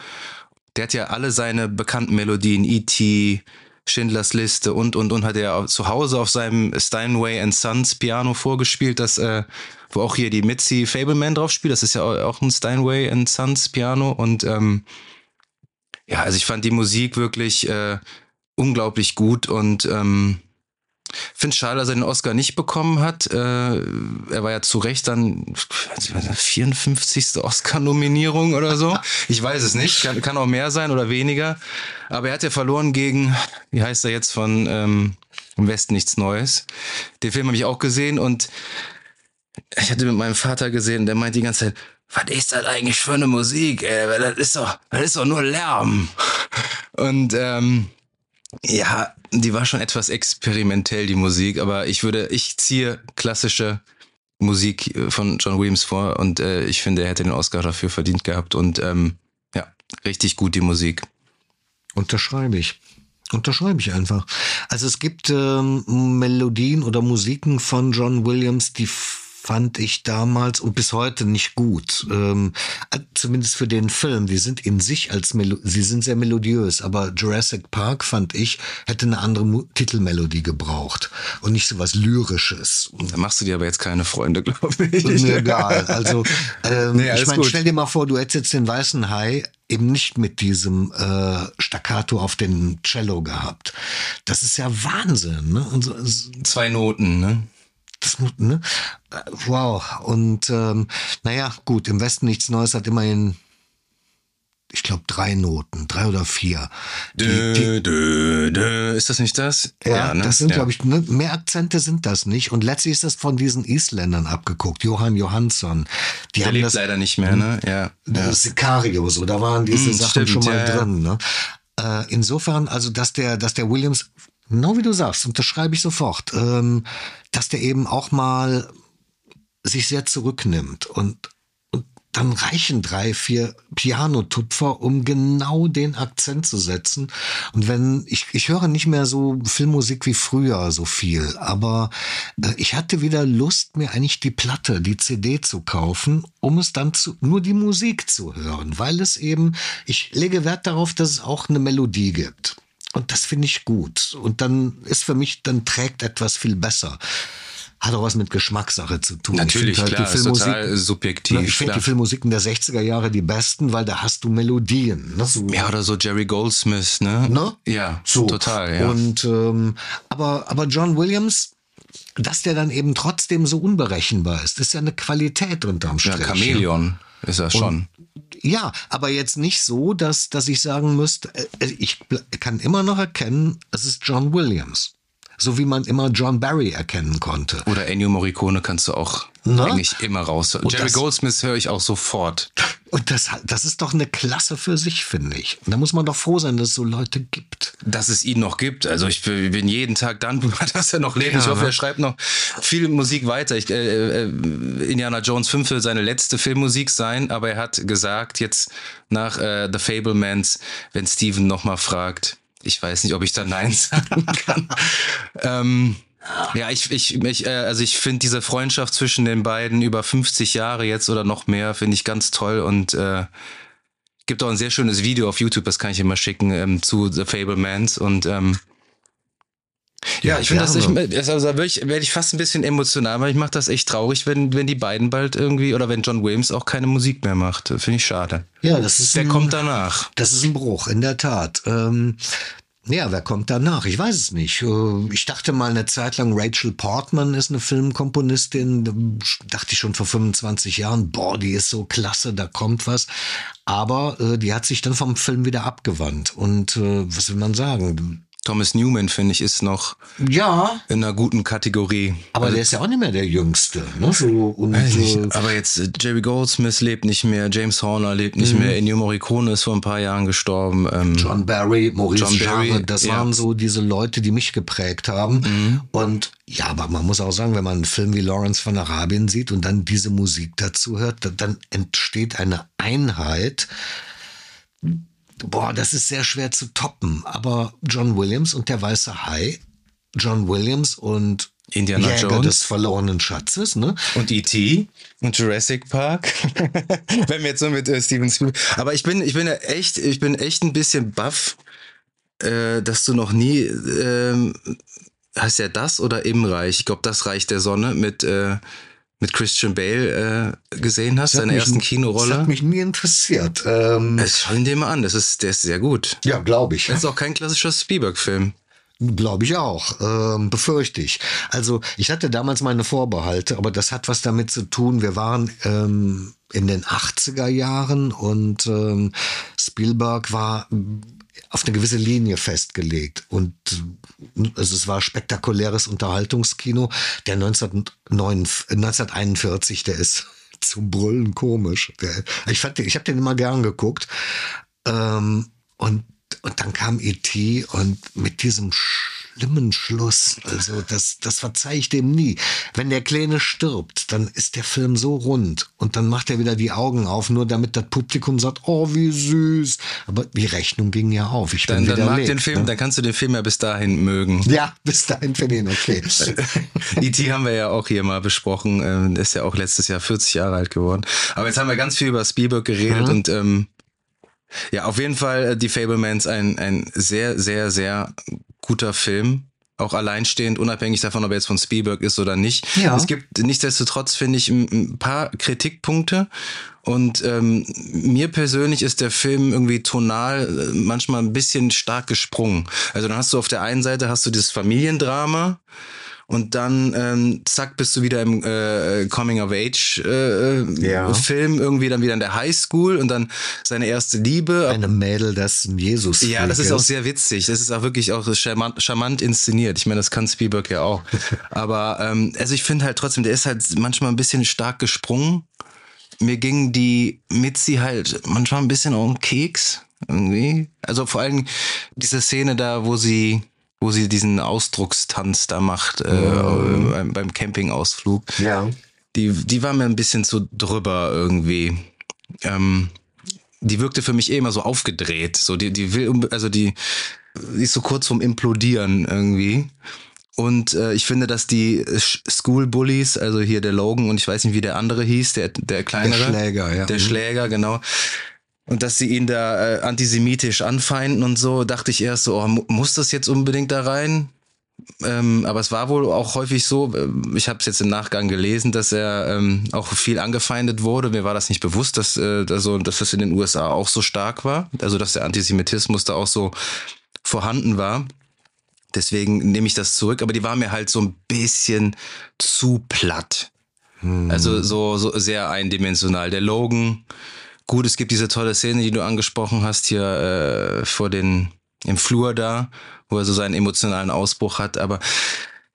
Der hat ja alle seine bekannten Melodien, E.T., Schindlers Liste und und und hat er zu Hause auf seinem Steinway and Sons Piano vorgespielt, das äh, wo auch hier die Mitzi Fableman drauf spielt. Das ist ja auch ein Steinway and Sons Piano und ähm, ja, also ich fand die Musik wirklich äh, unglaublich gut und ähm, finde schade, dass er den Oscar nicht bekommen hat. Äh, er war ja zu Recht dann 54. Oscar-Nominierung oder so. Ich weiß es nicht. Kann, kann, auch mehr sein oder weniger. Aber er hat ja verloren gegen, wie heißt er jetzt von ähm, Im Westen nichts Neues. Den Film habe ich auch gesehen und ich hatte mit meinem Vater gesehen, der meint die ganze Zeit, was ist das eigentlich für eine Musik? Ey? Das ist doch, das ist doch nur Lärm. Und ähm, ja, die war schon etwas experimentell, die Musik, aber ich würde, ich ziehe klassische Musik von John Williams vor und äh, ich finde, er hätte den Oscar dafür verdient gehabt und ähm, ja, richtig gut die Musik. Unterschreibe ich. Unterschreibe ich einfach. Also es gibt ähm, Melodien oder Musiken von John Williams, die fand ich damals und bis heute nicht gut. Ähm, zumindest für den Film. Die sind in sich als Melo sie sind sehr melodiös, aber Jurassic Park fand ich hätte eine andere Mo Titelmelodie gebraucht und nicht so was lyrisches. Da machst du dir aber jetzt keine Freunde, glaube ich. Mir egal. Also ähm, nee, ich meine, stell dir mal vor, du hättest jetzt den weißen Hai eben nicht mit diesem äh, Staccato auf den Cello gehabt. Das ist ja Wahnsinn. Ne? So, Zwei Noten, ne? Das, ne? Wow. Und ähm, naja, gut, im Westen nichts Neues hat immerhin, ich glaube, drei Noten, drei oder vier. Die, dö, dö, dö. Ist das nicht das? Ja, ja ne? das sind, ja. glaube ich, ne, mehr Akzente sind das nicht. Und letztlich ist das von diesen Isländern abgeguckt, Johann Johansson. Die Der haben lebt das, leider nicht mehr, ne? Ja. ja. Sicario, so, da waren diese hm, Sachen stimmt, schon mal drin. Ne? Äh, insofern, also, dass der, dass der Williams Genau wie du sagst, unterschreibe ich sofort, ähm, dass der eben auch mal sich sehr zurücknimmt und, dann reichen drei, vier Pianotupfer, um genau den Akzent zu setzen. Und wenn, ich, ich höre nicht mehr so Filmmusik wie früher so viel, aber äh, ich hatte wieder Lust, mir eigentlich die Platte, die CD zu kaufen, um es dann zu, nur die Musik zu hören, weil es eben, ich lege Wert darauf, dass es auch eine Melodie gibt. Und das finde ich gut. Und dann ist für mich, dann trägt etwas viel besser. Hat auch was mit Geschmackssache zu tun. Natürlich, halt klar, die Filmmusik, total subjektiv. Ich finde die Filmmusiken der 60er Jahre die besten, weil da hast du Melodien. Ne? So, ja, oder so Jerry Goldsmith, ne? ne? Ja, so. total, ja. Und, ähm, aber, aber John Williams, dass der dann eben trotzdem so unberechenbar ist, ist ja eine Qualität unterm Strich. Ja, Chamäleon ist er schon. Ja, aber jetzt nicht so, dass, dass ich sagen müsste, äh, ich kann immer noch erkennen, es ist John Williams. So wie man immer John Barry erkennen konnte. Oder Ennio Morricone kannst du auch Na? eigentlich immer raushören. Jerry das, Goldsmith höre ich auch sofort. Und das, das ist doch eine Klasse für sich, finde ich. Und da muss man doch froh sein, dass es so Leute gibt. Dass es ihn noch gibt. Also ich bin jeden Tag dankbar, dass er noch lebt. Ja. Ich hoffe, er schreibt noch viel Musik weiter. Ich, äh, äh, Indiana Jones 5 will seine letzte Filmmusik sein, aber er hat gesagt, jetzt nach äh, The Fablemans, wenn Steven nochmal fragt, ich weiß nicht, ob ich da Nein sagen kann. ähm, ja, ich, ich, ich, äh, also ich finde diese Freundschaft zwischen den beiden über 50 Jahre jetzt oder noch mehr, finde ich ganz toll und äh, gibt auch ein sehr schönes Video auf YouTube, das kann ich immer schicken, ähm, zu The Fablemans und ähm, ja, ich finde das, ich, also da werde ich, werd ich fast ein bisschen emotional, weil ich mache das echt traurig, wenn, wenn die beiden bald irgendwie oder wenn John Williams auch keine Musik mehr macht. Finde ich schade. Ja, das ist Der ein, kommt danach. Das ist ein Bruch, in der Tat. Ähm, ja, wer kommt danach? Ich weiß es nicht. Äh, ich dachte mal eine Zeit lang, Rachel Portman ist eine Filmkomponistin. Dachte ich schon vor 25 Jahren, boah, die ist so klasse, da kommt was. Aber äh, die hat sich dann vom Film wieder abgewandt. Und äh, was will man sagen? Thomas Newman, finde ich, ist noch ja. in einer guten Kategorie. Aber also, der ist ja auch nicht mehr der Jüngste. Ne? So, und, äh, aber jetzt, äh, Jerry Goldsmith lebt nicht mehr, James Horner lebt nicht mhm. mehr, Ennio Morricone ist vor ein paar Jahren gestorben. Ähm, John Barry, Maurice John Barry, Jarre, das ja. waren so diese Leute, die mich geprägt haben. Mhm. Und ja, aber man muss auch sagen, wenn man einen Film wie Lawrence von Arabien sieht und dann diese Musik dazu hört, dann entsteht eine Einheit, boah, das ist sehr schwer zu toppen. Aber John Williams und der Weiße Hai, John Williams und Indiana Jäger Jones. des verlorenen Schatzes, ne? Und E.T. und Jurassic Park. Wenn wir jetzt so mit äh, Steven Spielberg. Aber ich bin, ich bin ja echt, ich bin echt ein bisschen baff, äh, dass du noch nie, äh, heißt ja das oder im Reich? Ich glaube, das Reich der Sonne mit äh, mit Christian Bale äh, gesehen hast, seine ersten Kinorolle. Das hat mich nie interessiert. Ähm, es schau ihn dir mal an, das ist, der ist sehr gut. Ja, glaube ich. Das ist auch kein klassischer Spielberg-Film. Glaube ich auch, ähm, befürchte ich. Also ich hatte damals meine Vorbehalte, aber das hat was damit zu tun. Wir waren ähm, in den 80er Jahren und ähm, Spielberg war auf eine gewisse Linie festgelegt. Und also es war spektakuläres Unterhaltungskino. Der 1909, 1941, der ist zum Brüllen komisch. Der, ich fand, ich habe den immer gern geguckt. Ähm, und und dann kam E.T. und mit diesem schlimmen Schluss, also das, das verzeih ich dem nie. Wenn der Kleine stirbt, dann ist der Film so rund und dann macht er wieder die Augen auf, nur damit das Publikum sagt, oh, wie süß. Aber die Rechnung ging ja auf. Ich dann, bin dann mag lebt, den Film, ne? dann kannst du den Film ja bis dahin mögen. Ja, bis dahin finde ich ihn okay. E.T. haben wir ja auch hier mal besprochen, ähm, ist ja auch letztes Jahr 40 Jahre alt geworden. Aber jetzt haben wir ganz viel über Spielberg geredet Mhm. und ähm, ja, auf jeden Fall äh, die Fablemans ein, ein sehr, sehr, sehr guter Film. Auch alleinstehend, unabhängig davon, ob er jetzt von Spielberg ist oder nicht. Ja. Es gibt nichtsdestotrotz, finde ich, ein paar Kritikpunkte. Und ähm, mir persönlich ist der Film irgendwie tonal äh, manchmal ein bisschen stark gesprungen. Also dann hast du auf der einen Seite hast du dieses Familiendrama und dann ähm, zack bist du wieder im äh, Coming of Age äh, Ja. Film irgendwie dann wieder in der Highschool und dann seine erste Liebe. Eine Mädel, das ein Jesus Ja, das ist auch sehr witzig. Das ist auch wirklich auch charmant, charmant inszeniert. Ich meine, das kann Spielberg ja auch. Aber ähm, also ich finde halt trotzdem, der ist halt manchmal ein bisschen stark gesprungen. Mir ging die Mitzi halt manchmal ein bisschen um den Keks irgendwie. Also vor allem diese Szene da, wo sie wo sie diesen Ausdruckstanz da macht äh, beim, beim Campingausflug Ja. die, die war mir ein bisschen zu drüber irgendwie. Ähm, die wirkte für mich eh immer so aufgedreht. So, die, die will, also die, die ist so kurz vorm Implodieren irgendwie. Und äh, ich finde, dass die Sch- School Bullies, also hier der Logan und ich weiß nicht, wie der andere hieß, der, der kleinere. Schläger, ja. Der Mhm. Schläger, genau. Und dass sie ihn da äh, antisemitisch anfeinden und so, dachte ich erst so, oh, mu- muss das jetzt unbedingt da rein? Ähm, aber es war wohl auch häufig so, ähm, ich habe es jetzt im Nachgang gelesen, dass er ähm, auch viel angefeindet wurde. Mir war das nicht bewusst, dass, äh, also, dass das in den USA auch so stark war. Also dass der Antisemitismus da auch so vorhanden war. Deswegen nehme ich das zurück. Aber die war mir halt so ein bisschen zu platt. Also so, so sehr eindimensional. Der Logan, gut, es gibt diese tolle Szene, die du angesprochen hast, hier äh, vor den, im Flur da, wo er so seinen emotionalen Ausbruch hat, aber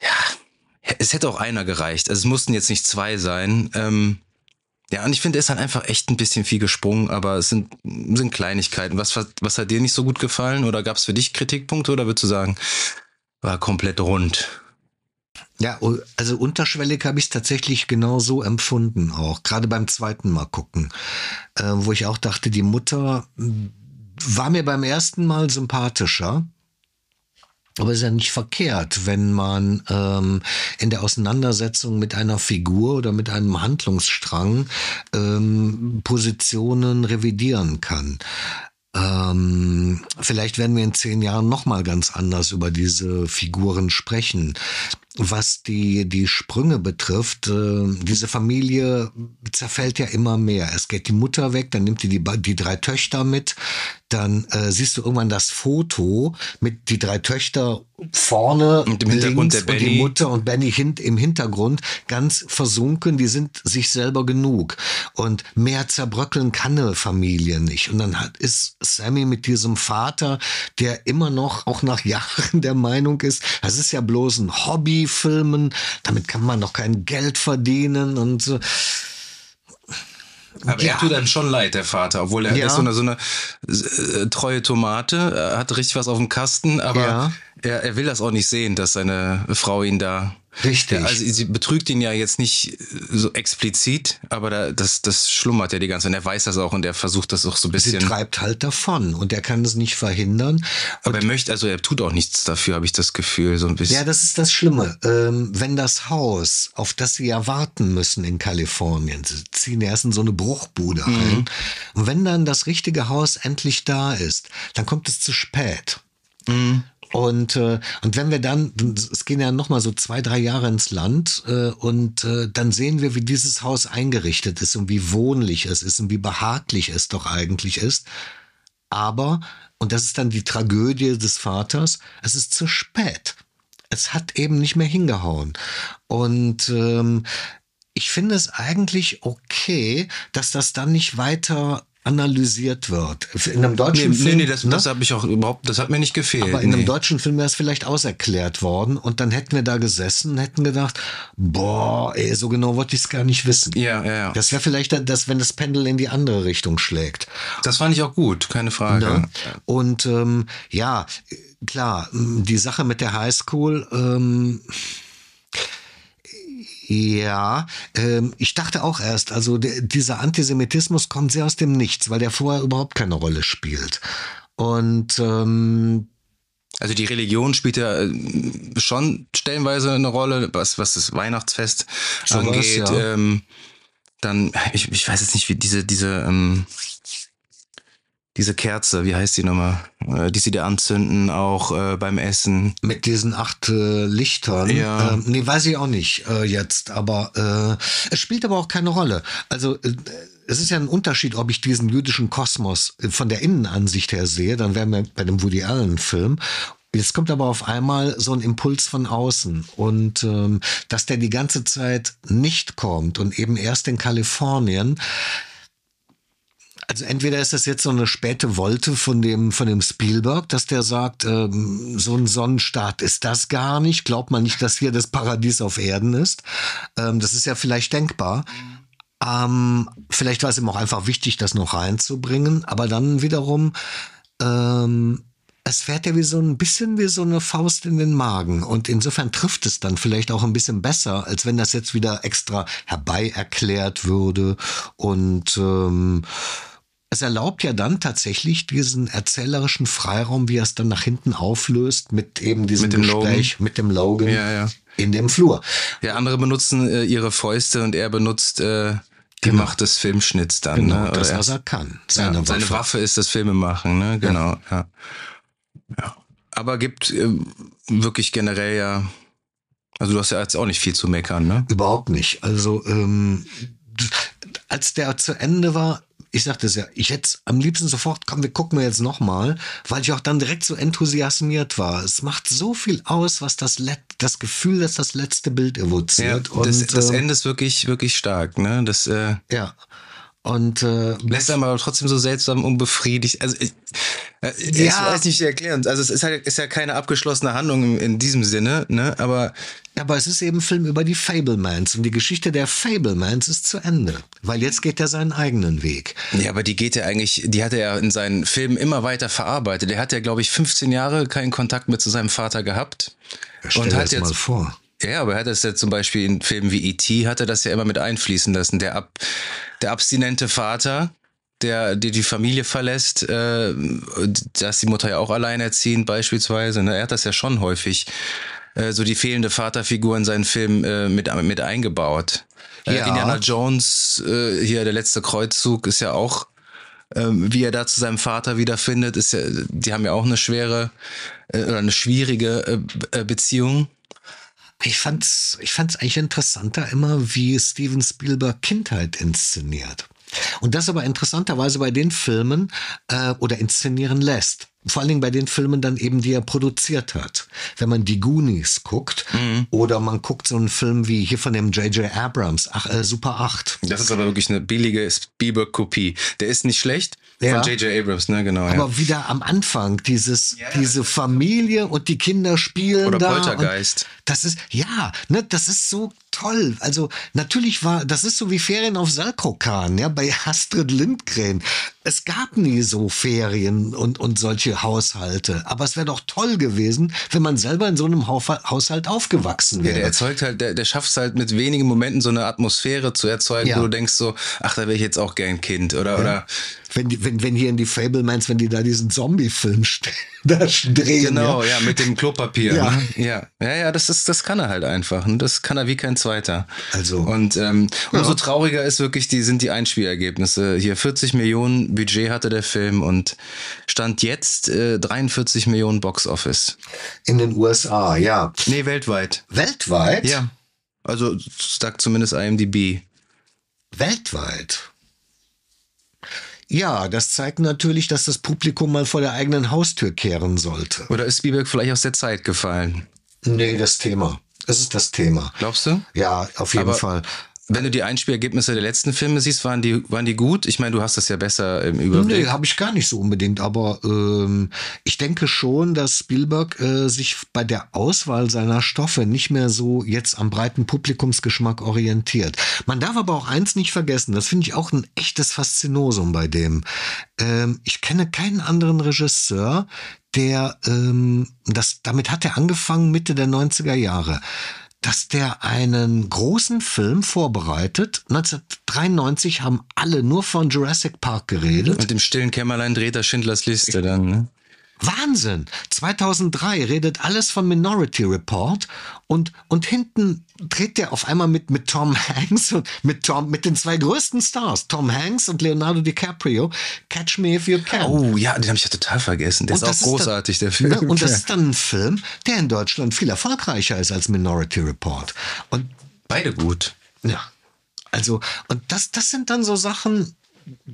ja, es hätte auch einer gereicht. Also es mussten jetzt nicht zwei sein. Ähm, ja, und ich finde, er ist halt einfach echt ein bisschen viel gesprungen, aber es sind, sind Kleinigkeiten. Was, was, was hat dir nicht so gut gefallen? Oder gab es für dich Kritikpunkte? Oder würdest du sagen, war komplett rund? Ja, also unterschwellig habe ich es tatsächlich genau so empfunden auch. Gerade beim zweiten Mal gucken, äh, wo ich auch dachte, die Mutter mh, war mir beim ersten Mal sympathischer. Aber es ist ja nicht verkehrt, wenn man ähm, in der Auseinandersetzung mit einer Figur oder mit einem Handlungsstrang ähm, Positionen revidieren kann. Ähm, vielleicht werden wir in zehn Jahren noch mal ganz anders über diese Figuren sprechen. Was die, die Sprünge betrifft, äh, diese Familie zerfällt ja immer mehr. Es geht die Mutter weg, dann nimmt die die, die drei Töchter mit, dann äh, siehst du irgendwann das Foto mit die drei Töchter vorne Und im Hintergrund links der und die Benny. Mutter und Benny hint, im Hintergrund ganz versunken, die sind sich selber genug. Und mehr zerbröckeln kann eine Familie nicht. Und dann hat, ist Sammy mit diesem Vater, der immer noch, auch nach Jahren der Meinung ist, das ist ja bloß ein Hobbyfilmen, damit kann man doch kein Geld verdienen und so. Aber Ja. er tut einem schon leid, der Vater, obwohl er Ja. ist so eine, so eine äh, treue Tomate, er hat richtig was auf dem Kasten, aber Ja. er, er will das auch nicht sehen, dass seine Frau ihn da. Richtig. Also sie betrügt ihn ja jetzt nicht so explizit, aber da, das, das schlummert ja die ganze Zeit. Und er weiß das auch und er versucht das auch so ein Sie bisschen. treibt halt davon und er kann es nicht verhindern. Aber er möchte, also er tut auch nichts dafür, habe ich das Gefühl, so ein bisschen. Ja, das ist das Schlimme. Ähm, wenn das Haus, auf das sie ja warten müssen in Kalifornien, sie ziehen erst in so eine Bruchbude ein, und wenn dann das richtige Haus endlich da ist, dann kommt es zu spät. Und, äh, und wenn wir dann, es gehen ja noch mal so zwei, drei Jahre ins Land äh, und äh, dann sehen wir, wie dieses Haus eingerichtet ist und wie wohnlich es ist und wie behaglich es doch eigentlich ist. Aber und das ist dann die Tragödie des Vaters, es ist zu spät. Es hat eben nicht mehr hingehauen. Und ähm, ich finde es eigentlich okay, dass das dann nicht weiter analysiert wird. In einem deutschen nee, Film, nee, nee, das, ne? das habe ich auch überhaupt, das hat mir nicht gefehlt. Aber in nee. einem deutschen Film wäre es vielleicht auserklärt worden und dann hätten wir da gesessen und hätten gedacht, boah, ey, so genau wollte ich es gar nicht wissen. Ja, ja, ja. Das wäre vielleicht das, wenn das Pendel in die andere Richtung schlägt. Das fand ich auch gut, keine Frage. Ne? Und ähm, ja, klar, die Sache mit der Highschool, ähm, ja, ähm, ich dachte auch erst, also der, dieser Antisemitismus kommt sehr aus dem Nichts, weil der vorher überhaupt keine Rolle spielt. Und ähm, also die Religion spielt ja äh, schon stellenweise eine Rolle, was, was das Weihnachtsfest so angeht. Was, ja. ähm, dann, ich, ich weiß jetzt nicht, wie diese, diese, ähm, diese Kerze, wie heißt die nochmal, äh, die sie da anzünden, auch äh, beim Essen. Mit diesen acht äh, Lichtern. Ja. Ähm, nee, weiß ich auch nicht äh, jetzt, aber äh, es spielt aber auch keine Rolle. Also äh, es ist ja ein Unterschied, ob ich diesen jüdischen Kosmos von der Innenansicht her sehe, dann wären wir bei dem Woody Allen-Film. Jetzt kommt aber auf einmal so ein Impuls von außen und ähm, dass der die ganze Zeit nicht kommt und eben erst in Kalifornien, also entweder ist das jetzt so eine späte Wolte von dem, von dem Spielberg, dass der sagt, ähm, so ein Sonnenstaat ist das gar nicht. Glaubt man nicht, dass hier das Paradies auf Erden ist. Ähm, das ist ja vielleicht denkbar. Ähm, vielleicht war es ihm auch einfach wichtig, das noch reinzubringen. Aber dann wiederum, ähm, es fährt ja wie so ein bisschen wie so eine Faust in den Magen. Und insofern trifft es dann vielleicht auch ein bisschen besser, als wenn das jetzt wieder extra herbei erklärt würde. Und ähm, es erlaubt ja dann tatsächlich diesen erzählerischen Freiraum, wie er es dann nach hinten auflöst, mit eben diesem mit dem Gespräch Logan. mit dem Logan ja, ja. in dem Flur. Ja, andere benutzen äh, ihre Fäuste und er benutzt äh, die Genau. Macht des Filmschnitts dann. Genau, ne? das, Oder was er- kann. seine, Seine, ja, seine Waffe. Waffe ist das Filmemachen, ne? Genau, ja. ja. Aber gibt äh, wirklich generell ja, also du hast ja jetzt auch nicht viel zu meckern, ne? Überhaupt nicht. Also, ähm, als der zu Ende war, ich sagte es ja, ich hätte am liebsten sofort, komm, wir gucken wir jetzt nochmal, weil ich auch dann direkt so enthusiasmiert war. Es macht so viel aus, was das, Let das Gefühl, dass das letzte Bild evoziert. und, das, das äh, Ende ist wirklich, wirklich stark, ne? Das äh, Ja. Und äh, lässt einem aber trotzdem so seltsam unbefriedigt. Also ich, äh, ich Ja. weiß nicht wie erklären. Also es ist, halt, ist ja keine abgeschlossene Handlung in, in diesem Sinne, ne? Aber Aber es ist eben ein Film über die Fablemans und die Geschichte der Fablemans ist zu Ende, weil jetzt geht er seinen eigenen Weg. Ja, aber die geht ja eigentlich, die hat er ja in seinen Filmen immer weiter verarbeitet. Der hat ja, glaube ich, 15 Jahre keinen Kontakt mehr zu seinem Vater gehabt. Stell Und hat jetzt- mal vor. Ja, aber er hat das ja zum Beispiel in Filmen wie E.T. hat er das ja immer mit einfließen lassen. Der, ab, der abstinente Vater, der, der die Familie verlässt, äh, dass die Mutter ja auch alleinerziehend beispielsweise. Ne? Er hat das ja schon häufig, äh, so die fehlende Vaterfigur in seinen Filmen äh, mit, mit eingebaut. Äh, Ja. Indiana Jones, äh, hier der letzte Kreuzzug, ist ja auch ähm, wie er da zu seinem Vater wiederfindet, ist ja, die haben ja auch eine schwere äh, oder eine schwierige äh, äh, Beziehung. Ich fand's, ich fand's eigentlich interessanter immer, wie Steven Spielberg Kindheit inszeniert. Und das aber interessanterweise bei den Filmen äh, oder inszenieren lässt. Vor allen Dingen bei den Filmen dann eben, die er produziert hat. Wenn man die Goonies guckt oder man guckt so einen Film wie hier von dem J.J. Abrams, ach, äh, Super 8. Das ist aber wirklich eine billige Spielberg-Kopie. Der ist nicht schlecht. Ja. Von J.J. Abrams, ne, genau. ja. Aber wieder am Anfang, dieses, diese Familie und die Kinder spielen Oder da. Poltergeist. Das ist, ja, ne, das ist so toll. Also, natürlich war, das ist so wie Ferien auf Salkrokan, ja, bei Astrid Lindgren. Es gab nie so Ferien und, und solche Haushalte. Aber es wäre doch toll gewesen, wenn man selber in so einem Haushalt aufgewachsen Ja, wäre. der erzeugt halt, der, der schafft es halt mit wenigen Momenten so eine Atmosphäre zu erzeugen, Ja. wo du denkst so, ach, da wäre ich jetzt auch gern Kind oder, oder wenn, die, wenn, wenn hier in die Fablemans, wenn die da diesen Zombie-Film drehen. Genau, ja. ja, mit dem Klopapier. Ja. Ne? ja, ja, ja, das ist, das kann er halt einfach. Und das kann er wie kein zweiter. Also- und ähm, umso Ja. trauriger ist wirklich die sind die Einspielergebnisse. Hier 40 Millionen Budget hatte der Film und stand jetzt äh, 43 Millionen Box Office. In den USA, ja. Nee, weltweit. Weltweit? Ja. Also sagt zumindest IMDb. Weltweit. Ja, das zeigt natürlich, dass das Publikum mal vor der eigenen Haustür kehren sollte. Oder ist Spielberg vielleicht aus der Zeit gefallen? Nee, das Thema. Das ist das Thema. Glaubst du? Ja, auf jeden Aber Fall. Wenn du die Einspielergebnisse der letzten Filme siehst, waren die, waren die gut? Ich meine, du hast das ja besser im Überblick. Nee, habe ich gar nicht so unbedingt, aber ähm, ich denke schon, dass Spielberg äh, sich bei der Auswahl seiner Stoffe nicht mehr so jetzt am breiten Publikumsgeschmack orientiert. Man darf aber auch eins nicht vergessen, das finde ich auch ein echtes Faszinosum bei dem. Ähm, ich kenne keinen anderen Regisseur, der, ähm, das, damit hat er angefangen Mitte der 90er Jahre dass der einen großen Film vorbereitet. 1993 haben alle nur von Jurassic Park geredet. Und im stillen Kämmerlein dreht er Schindlers Liste dann, ne? Wahnsinn! 2003 redet alles von Minority Report und, und hinten dreht der auf einmal mit, mit Tom Hanks und mit Tom, mit den zwei größten Stars, Tom Hanks und Leonardo DiCaprio, Catch Me If You Can. Oh ja, den habe ich ja total vergessen. Der Und ist das auch großartig, dann, der Film. Ne? Und das ist dann ein Film, der in Deutschland viel erfolgreicher ist als Minority Report. Und Beide gut. ja, also, und das, das sind dann so Sachen,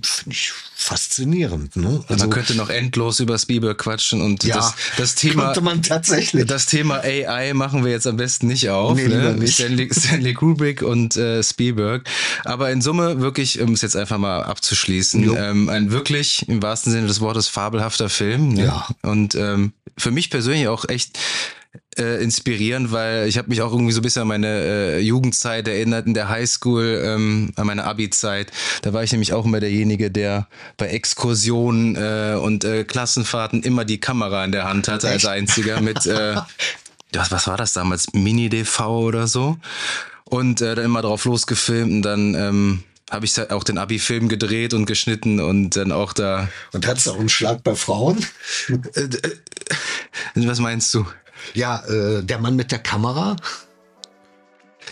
finde ich faszinierend. Ne? Also, man könnte noch endlos über Spielberg quatschen und Ja, das, das Thema. könnte man tatsächlich. Das Thema AI machen wir jetzt am besten nicht auf. Nee, ne? nicht. Stanley, Stanley Kubrick und äh, Spielberg. Aber in Summe wirklich, um es jetzt einfach mal abzuschließen, ähm, ein wirklich im wahrsten Sinne des Wortes fabelhafter Film. Ne? Ja. Und ähm, für mich persönlich auch echt äh, inspirierend, weil ich habe mich auch irgendwie so ein bisschen an meine äh, Jugendzeit erinnert, in der Highschool, ähm, an meine Abi-Zeit. Da war ich nämlich auch immer derjenige, der bei Exkursionen äh, und äh, Klassenfahrten immer die Kamera in der Hand hatte als einziger mit, äh, was, was war das damals, Mini-DV oder so? Und äh, dann immer drauf losgefilmt und dann ähm, habe ich auch den Abi-Film gedreht und geschnitten und dann auch da. und hat es auch einen Schlag bei Frauen? Was meinst du? Ja, äh, der Mann mit der Kamera.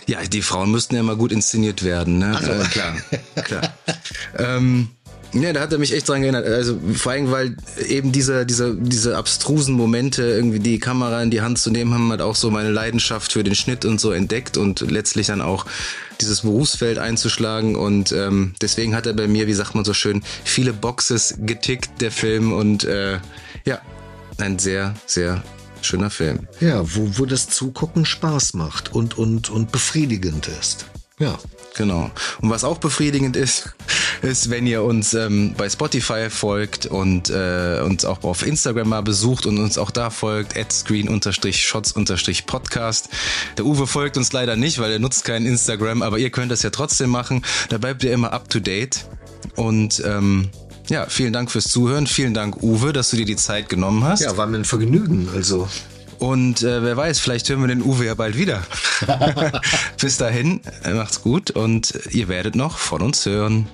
Ja, die Frauen müssten ja immer gut inszeniert werden, ne? Also. Äh, klar, klar. ähm, ja, da hat er mich echt dran erinnert. Also vor allem, weil eben diese, diese, diese abstrusen Momente, irgendwie die Kamera in die Hand zu nehmen, haben halt auch so meine Leidenschaft für den Schnitt und so entdeckt und letztlich dann auch dieses Berufsfeld einzuschlagen. Und ähm, deswegen hat er bei mir, wie sagt man so schön, viele Boxes getickt, der Film. Und äh, ja, ein sehr, sehr schöner Film. Ja, wo, wo das Zugucken Spaß macht und, und, und befriedigend ist. Ja. Genau. Und was auch befriedigend ist, ist, wenn ihr uns ähm, bei Spotify folgt und äh, uns auch auf Instagram mal besucht und uns auch da folgt, at screen-shots-podcast. Der Uwe folgt uns leider nicht, weil er nutzt kein Instagram, aber ihr könnt das ja trotzdem machen. Da bleibt ihr immer up to date. Und ähm, ja, vielen Dank fürs Zuhören. Vielen Dank, Uwe, dass du dir die Zeit genommen hast. Ja, war mir ein Vergnügen. Also, Und äh, wer weiß, vielleicht hören wir den Uwe ja bald wieder. Bis dahin, äh, macht's gut und ihr werdet noch von uns hören.